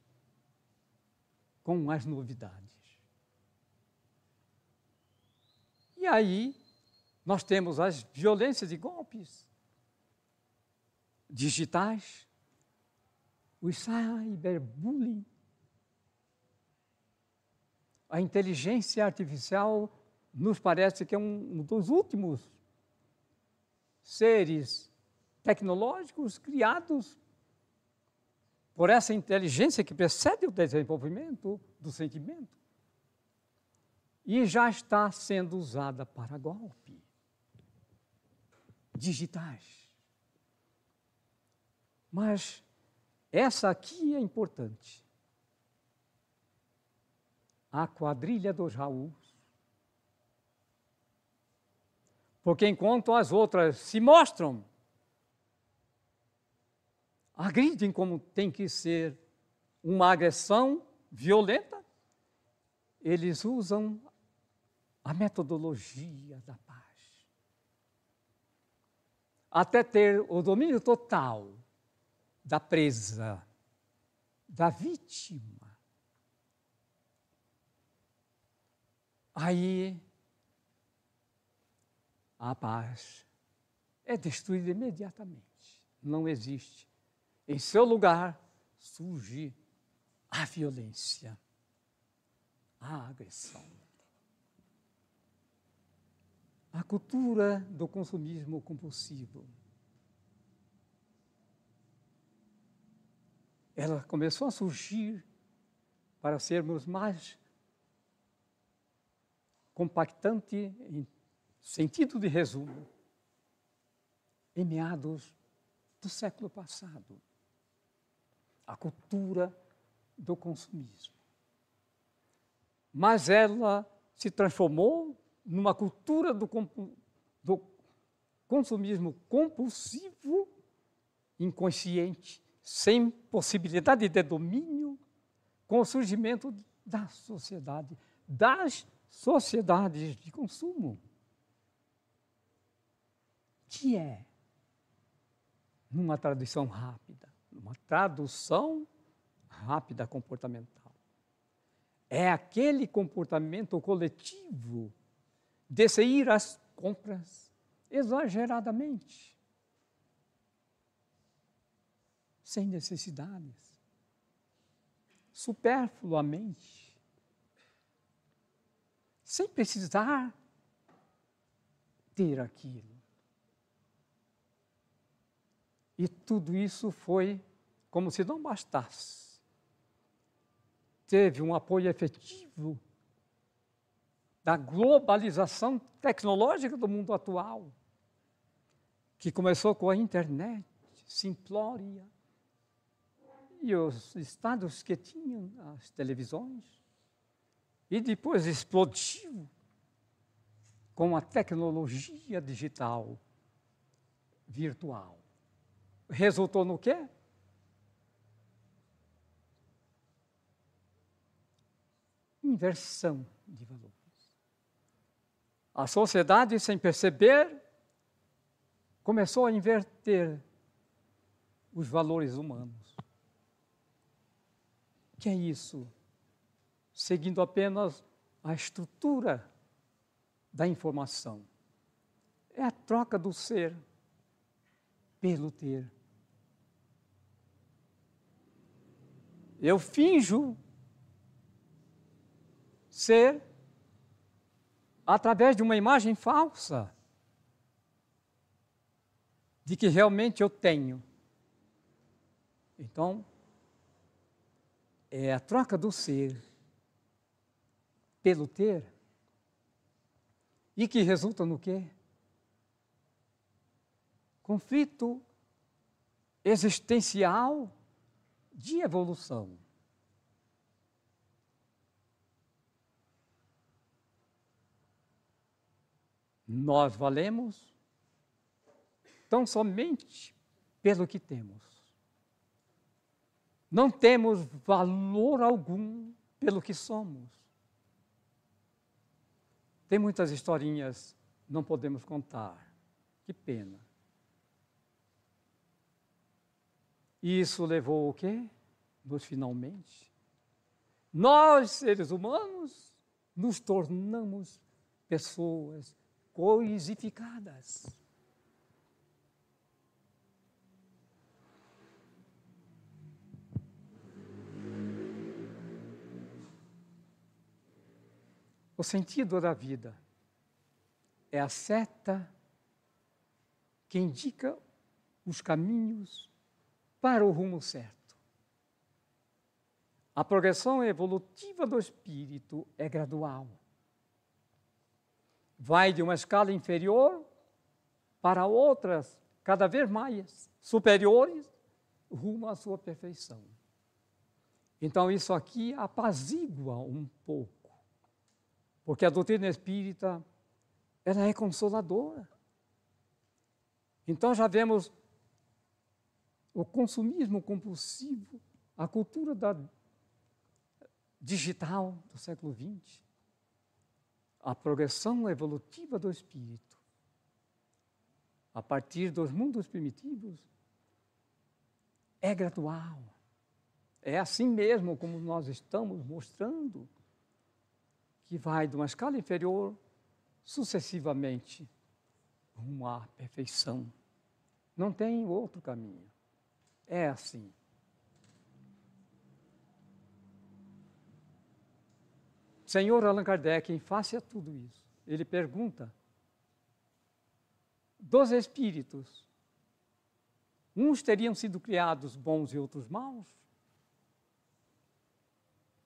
com as novidades. E aí, nós temos as violências e golpes digitais, o cyberbullying, a inteligência artificial nos parece que é um dos últimos seres tecnológicos criados por essa inteligência que precede o desenvolvimento do sentimento e já está sendo usada para golpe digitais. Mas essa aqui é importante a quadrilha dos Raul. Porque enquanto as outras se mostram, agridem como tem que ser uma agressão violenta, eles usam a metodologia da paz. Até ter o domínio total da presa, da vítima. Aí a paz é destruída imediatamente. Não existe. Em seu lugar surge a violência, a agressão. A cultura do consumismo compulsivo. Ela começou a surgir para sermos mais compactante em sentido de resumo, em meados do século passado. A cultura do consumismo. Mas ela se transformou numa cultura do, do consumismo compulsivo, inconsciente, sem possibilidade de domínio, com o surgimento da sociedade, das sociedades de consumo, que é, numa tradução rápida, uma tradução rápida comportamental, é aquele comportamento coletivo de ir às compras exageradamente, sem necessidades, superfluamente, sem precisar ter aquilo. E tudo isso foi como se não bastasse. teve um apoio efetivo da globalização tecnológica do mundo atual, que começou com a internet simplória e os estados que tinham as televisões, e depois explodiu com a tecnologia digital virtual. Resultou no quê? Inversão de valores. A sociedade, sem perceber, começou a inverter os valores humanos. Que é isso? Seguindo apenas a estrutura da informação. É a troca do ser pelo ter. Eu finjo ser através de uma imagem falsa de que realmente eu tenho. Então, é a troca do ser pelo ter e que resulta no quê? Conflito existencial de evolução. Nós valemos tão somente pelo que temos. Não temos valor algum pelo que somos. Tem muitas historinhas, não podemos contar. Que pena. E isso levou o quê? Nos finalmente. Nós, seres humanos, nos tornamos pessoas coisificadas. O sentido da vida é a seta que indica os caminhos para o rumo certo. A progressão evolutiva do espírito é gradual. Vai de uma escala inferior para outras cada vez mais superiores rumo à sua perfeição. Então, isso aqui apazigua um pouco porque a doutrina espírita, ela é consoladora. Então já vemos o consumismo compulsivo, a cultura da digital do século XX, a progressão evolutiva do espírito, a partir dos mundos primitivos, é gradual. É assim mesmo como nós estamos mostrando que vai de uma escala inferior sucessivamente rumo à perfeição. Não tem outro caminho. É assim. Senhor Allan Kardec, em face a tudo isso, ele pergunta: dos espíritos, uns teriam sido criados bons e outros maus?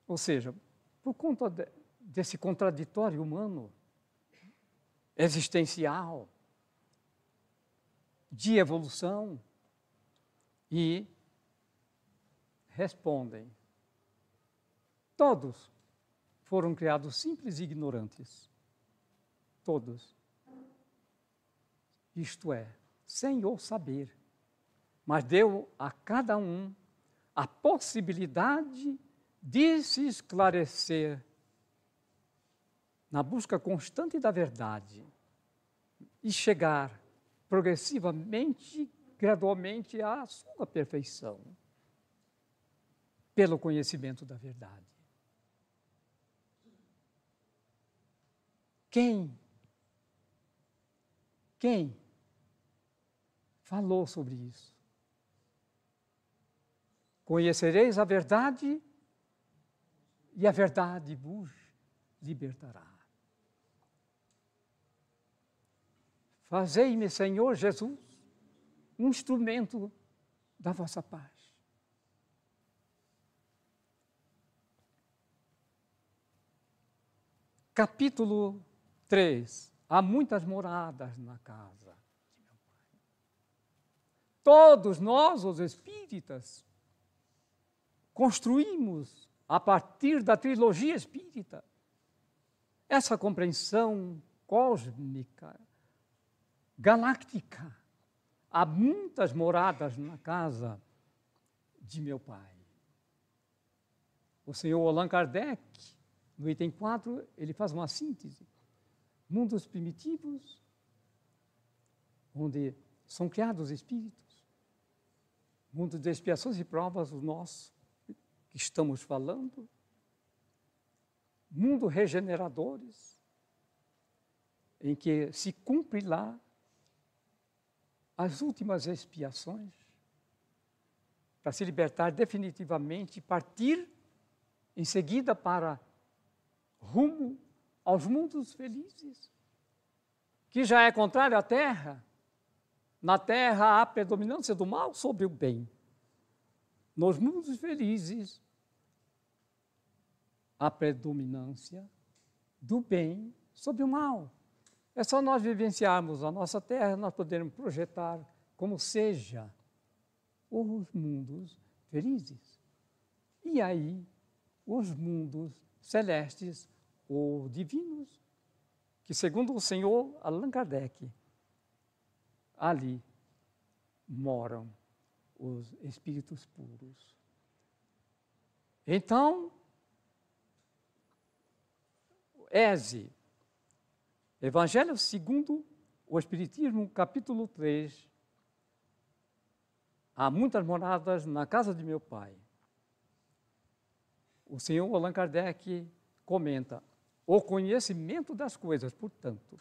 Ou seja, por conta de, desse contraditório humano, existencial, de evolução, e respondem: todos foram criados simples e ignorantes. Todos. Isto é, sem o saber. Mas deu a cada um a possibilidade de se esclarecer na busca constante da verdade e chegar progressivamente, gradualmente à sua perfeição pelo conhecimento da verdade. Quem? Quem falou sobre isso? Conhecereis a verdade e a verdade vos libertará. Fazei-me, Senhor Jesus, um instrumento da vossa paz. capítulo 3. Há muitas moradas na casa de meu pai. Todos nós, os espíritas, construímos a partir da trilogia espírita essa compreensão cósmica, galáctica. Há muitas moradas na casa de meu pai. O senhor Allan Kardec, no item 4, ele faz uma síntese. Mundos primitivos, onde são criados espíritos. Mundo de expiações e provas, o nosso, que estamos falando. Mundo regeneradores, em que se cumpre lá as últimas expiações para se libertar definitivamente e partir em seguida para rumo aos mundos felizes, que já é contrário à terra. Na terra há predominância do mal sobre o bem. Nos mundos felizes, a predominância do bem sobre o mal. É só nós vivenciarmos a nossa terra, nós podermos projetar como seja os mundos felizes. E aí, os mundos celestes ou divinos, que segundo o Senhor Allan Kardec, ali moram os espíritos puros. Então, Eze, Evangelho segundo o Espiritismo, capítulo 3. Há muitas moradas na casa de meu pai. O senhor Allan Kardec comenta: o conhecimento das coisas, portanto,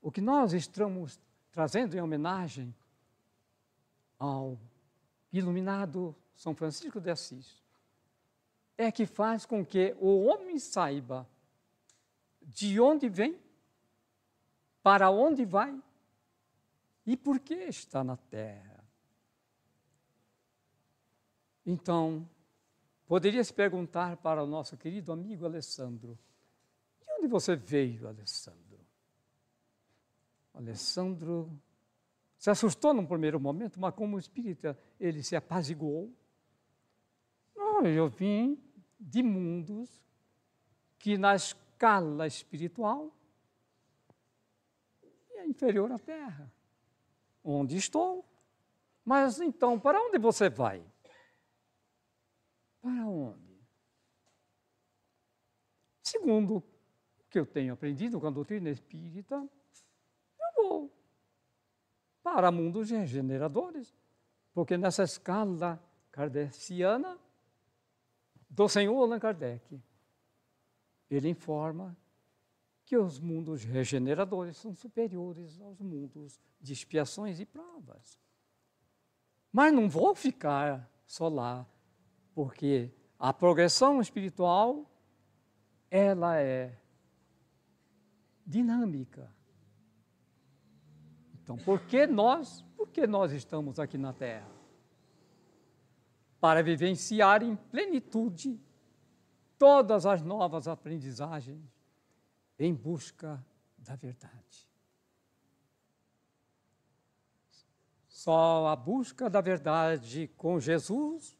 o que nós estamos trazendo em homenagem ao iluminado São Francisco de Assis, é que faz com que o homem saiba de onde vem, para onde vai e por que está na terra. Então, poderia se perguntar para o nosso querido amigo Alessandro: de onde você veio, Alessandro? Alessandro se assustou num primeiro momento, mas como espírita, ele se apaziguou. Oh, eu vim de mundos que nas escala espiritual é inferior à terra. Onde estou? Mas então, para onde você vai? Para onde? Segundo o que eu tenho aprendido com a doutrina espírita, eu vou para mundos regeneradores, porque nessa escala kardeciana do Senhor Allan Kardec, ele informa que os mundos regeneradores são superiores aos mundos de expiações e provas. Mas não vou ficar só lá, porque a progressão espiritual ela é dinâmica. Então, por que nós, por que nós estamos aqui na Terra? Para vivenciar em plenitude todas as novas aprendizagens em busca da verdade. Só a busca da verdade com Jesus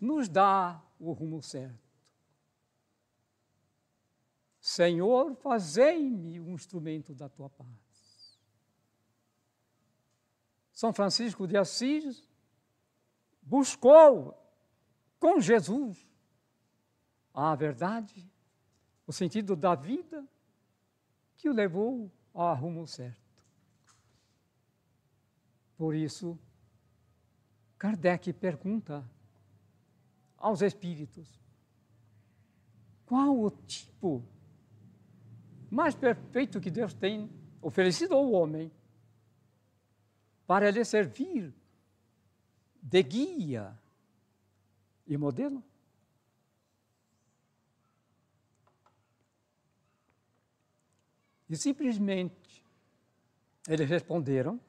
nos dá o rumo certo. Senhor, fazei-me um instrumento da tua paz. São Francisco de Assis buscou com Jesus a verdade, o sentido da vida que o levou ao rumo certo. Por isso, Kardec pergunta aos espíritos: qual o tipo mais perfeito que Deus tem oferecido ao homem para lhe servir de guia e modelo? E simplesmente eles responderam: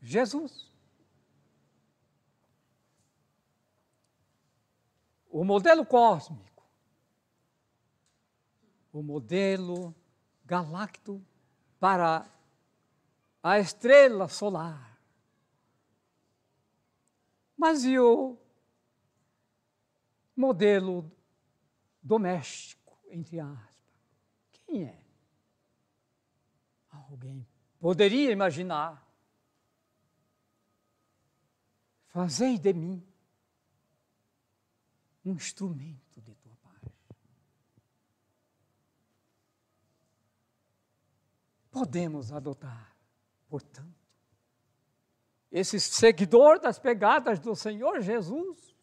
Jesus. O modelo cósmico o modelo galáctico para a estrela solar. Mas e o modelo doméstico, entre aspas? Quem é? Alguém poderia imaginar. Fazei de mim um instrumento de tua paz. Podemos adotar, portanto, esse seguidor das pegadas do Senhor Jesus,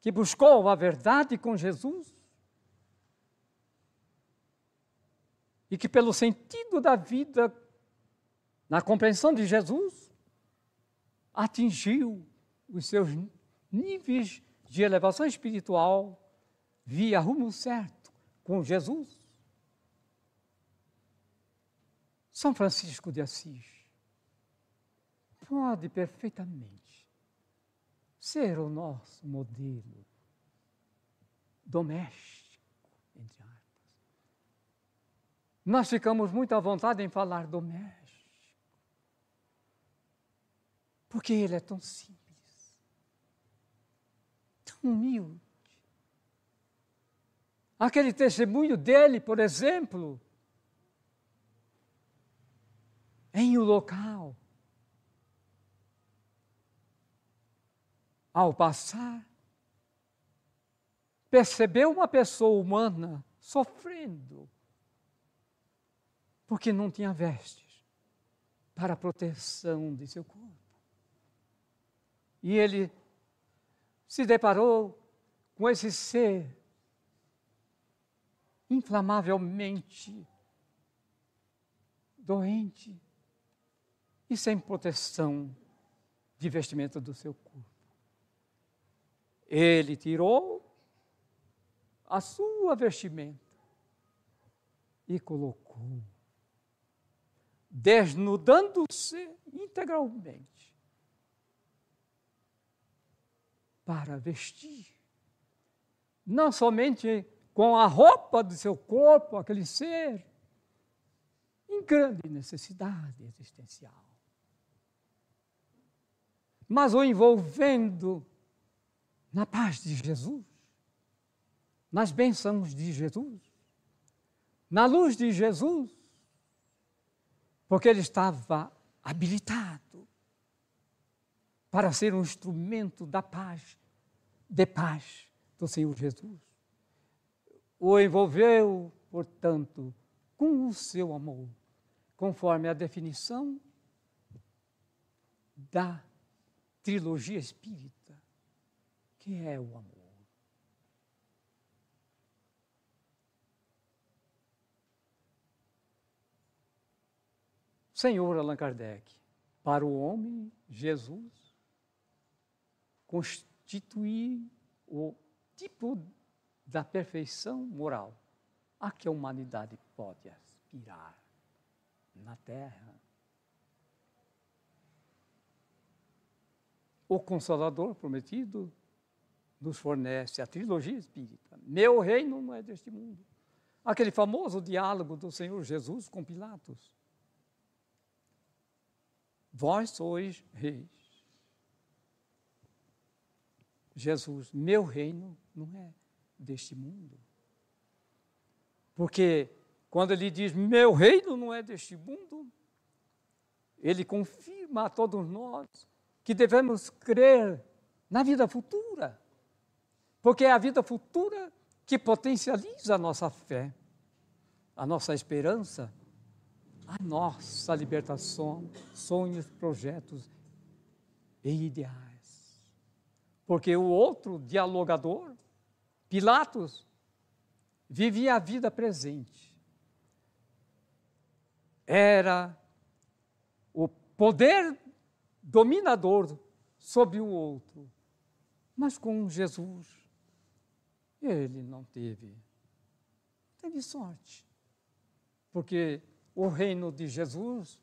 que buscou a verdade com Jesus, e que, pelo sentido da vida, na compreensão de Jesus, atingiu os seus níveis de elevação espiritual via rumo certo com Jesus. São Francisco de Assis pode perfeitamente ser o nosso modelo doméstico, entre aspas. Nós ficamos muito à vontade em falar doméstico, porque ele é tão simples humilde. Aquele testemunho dele, por exemplo, em um local, ao passar, percebeu uma pessoa humana sofrendo, porque não tinha vestes para a proteção de seu corpo. E ele se deparou com esse ser inflamavelmente doente e sem proteção de vestimenta do seu corpo. Ele tirou a sua vestimenta e colocou, desnudando-se integralmente para vestir. Não somente com a roupa do seu corpo, aquele ser, em grande necessidade existencial, mas o envolvendo na paz de Jesus, nas bênçãos de Jesus, na luz de Jesus, porque ele estava habilitado para ser um instrumento da paz, de paz do Senhor Jesus. O envolveu, portanto, com o seu amor, conforme a definição da trilogia espírita, que é o amor. Senhor Allan Kardec, para o homem, Jesus constituir o tipo da perfeição moral a que a humanidade pode aspirar na Terra. O Consolador prometido nos fornece a trilogia espírita. Meu reino não é deste mundo. Aquele famoso diálogo do Senhor Jesus com Pilatos. Vós sois reis. Jesus, meu reino não é deste mundo. Porque quando ele diz meu reino não é deste mundo, ele confirma a todos nós que devemos crer na vida futura. Porque é a vida futura que potencializa a nossa fé, a nossa esperança, a nossa libertação, sonhos, projetos e ideais. Porque o outro dialogador, Pilatos, vivia a vida presente. Era o poder dominador sobre o outro. Mas com Jesus, ele não teve, teve sorte. Porque o reino de Jesus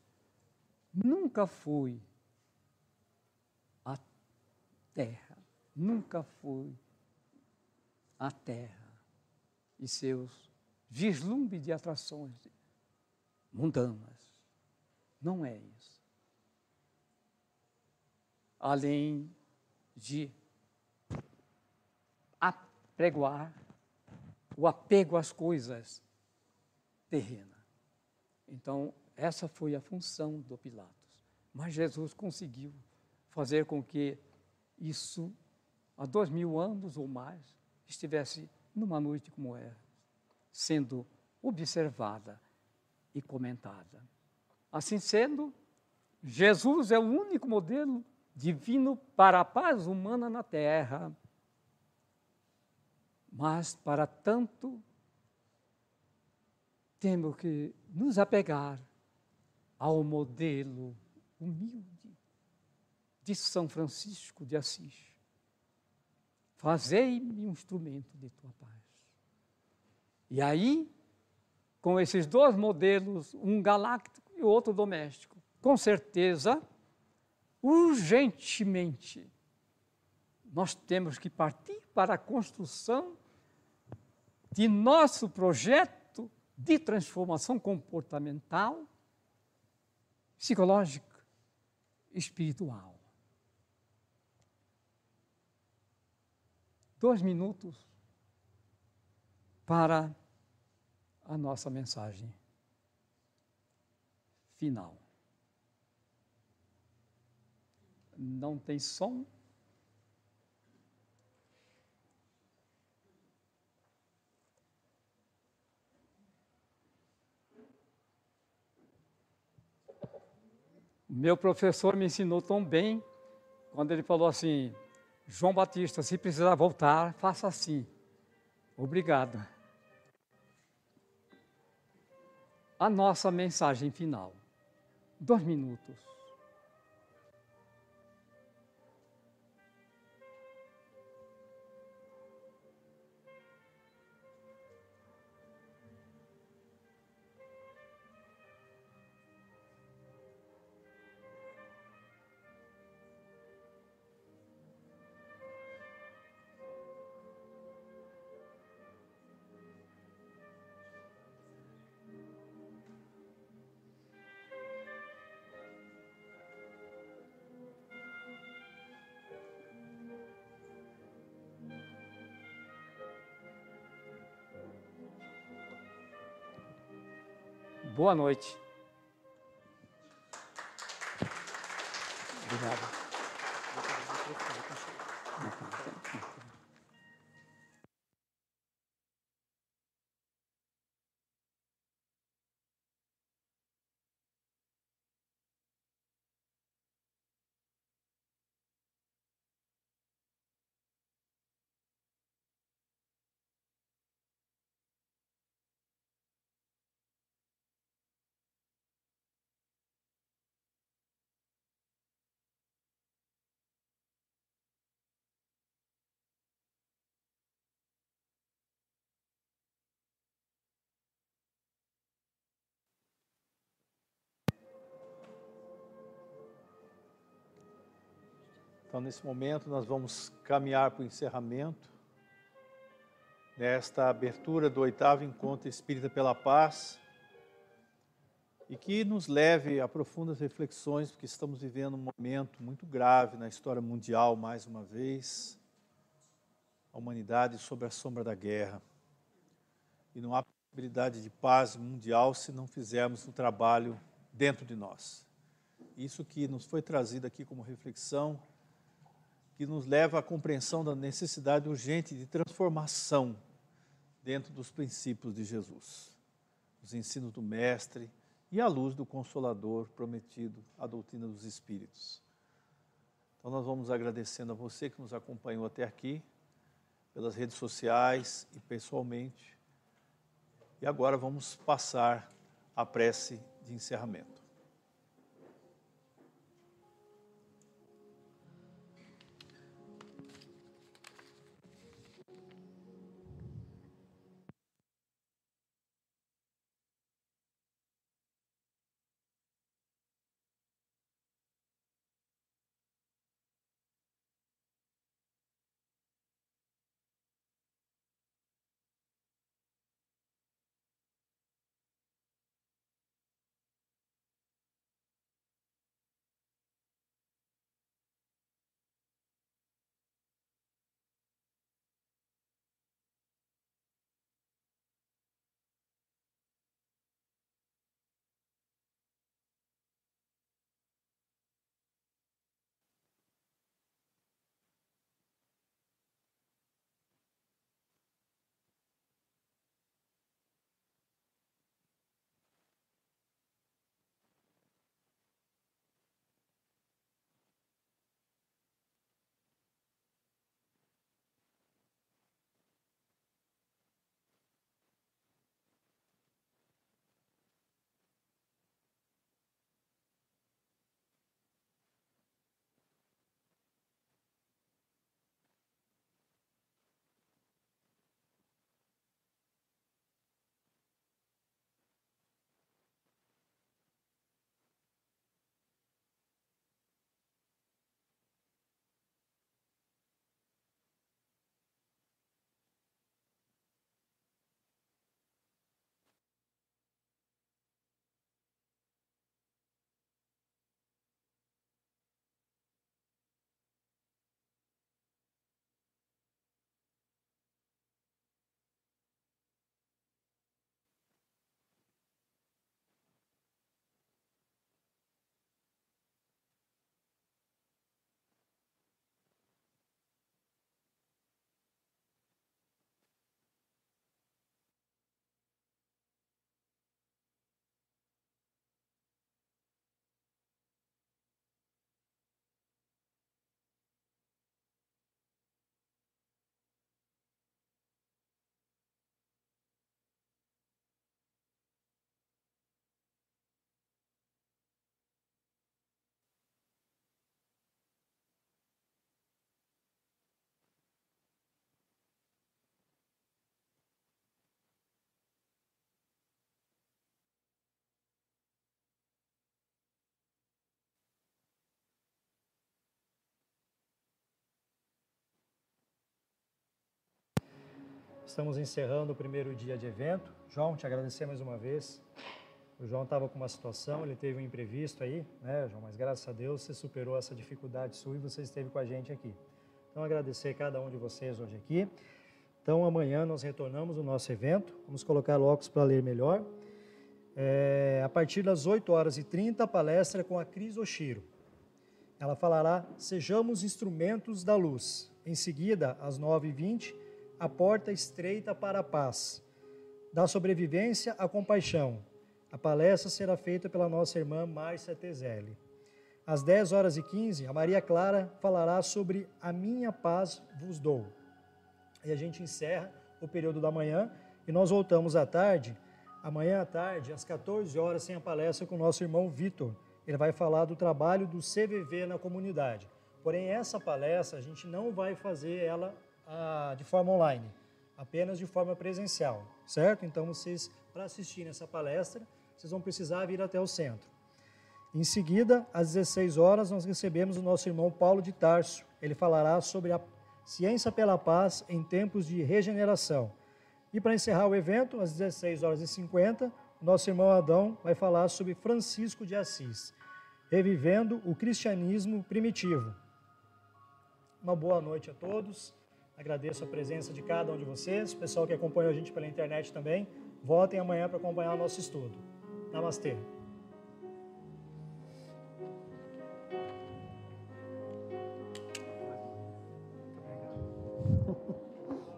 nunca foi a terra nunca foi a terra. e seus vislumbres de atrações mundanas. Não é isso. Além de apregoar o apego às coisas terrenas. Então, essa foi a função do Pilatos. Mas Jesus conseguiu fazer com que isso, há dois mil anos ou mais, estivesse numa noite como essa, sendo observada e comentada. Assim sendo, Jesus é o único modelo divino para a paz humana na terra. Mas, para tanto, temos que nos apegar ao modelo humilde de São Francisco de Assis. Fazei-me um instrumento de tua paz. E aí, com esses dois modelos, um galáctico e outro doméstico, com certeza, urgentemente, nós temos que partir para a construção de nosso projeto de transformação comportamental, psicológica, espiritual. Dois minutos para a nossa mensagem final. Não tem som? Meu professor me ensinou tão bem quando ele falou assim: João Batista, se precisar voltar, faça assim. Obrigado. A nossa mensagem final. Dois minutos. Boa noite. Obrigado. Então, nesse momento, nós vamos caminhar para o encerramento desta abertura do oitavo encontro Espírita pela Paz e que nos leve a profundas reflexões, porque estamos vivendo um momento muito grave na história mundial, mais uma vez, a humanidade sob a sombra da guerra. E não há possibilidade de paz mundial se não fizermos o trabalho dentro de nós. Isso que nos foi trazido aqui como reflexão que nos leva à compreensão da necessidade urgente de transformação dentro dos princípios de Jesus, os ensinos do Mestre e à luz do Consolador prometido, a doutrina dos Espíritos. Então, nós vamos agradecendo a você que nos acompanhou até aqui, pelas redes sociais e pessoalmente. E agora vamos passar à prece de encerramento. Estamos encerrando o primeiro dia de evento. João, te agradecer mais uma vez. O João estava com uma situação, ele teve um imprevisto aí, né, João? Mas graças a Deus você superou essa dificuldade sua e você esteve com a gente aqui. Então, agradecer cada um de vocês hoje aqui. Então, amanhã nós retornamos o nosso evento. Vamos colocar óculos para ler melhor. É, a partir das 8 horas e 30, a palestra com a Cris Oshiro. Ela falará Sejamos instrumentos da luz. Em seguida, às 9h20, a porta estreita para a paz. Da sobrevivência à compaixão. A palestra será feita pela nossa irmã Márcia Tezelli. Às 10 horas e 15, a Maria Clara falará sobre A Minha Paz Vos Dou. E a gente encerra o período da manhã e nós voltamos à tarde. Amanhã à tarde, às 14 horas, tem a palestra com o nosso irmão Vitor. Ele vai falar do trabalho do CVV na comunidade. Porém, essa palestra a gente não vai fazer ela de forma online, apenas de forma presencial, certo? Então, vocês, para assistir essa palestra, vocês vão precisar vir até o centro. Em seguida, às 16 horas, nós recebemos o nosso irmão Paulo de Tarso. Ele falará sobre a ciência pela paz em tempos de regeneração. E para encerrar o evento, às 16 horas e 50, nosso irmão Adão vai falar sobre Francisco de Assis, revivendo o cristianismo primitivo. Uma boa noite a todos. Agradeço a presença de cada um de vocês, pessoal que acompanha a gente pela internet também. Voltem amanhã para acompanhar o nosso estudo. Namastê.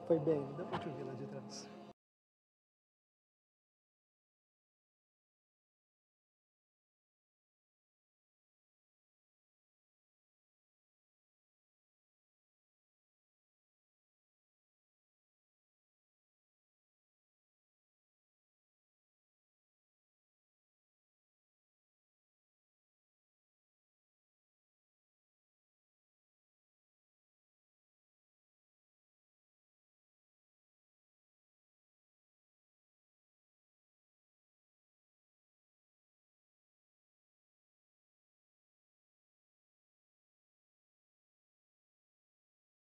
Foi bem, dá para te ouvir lá de trás.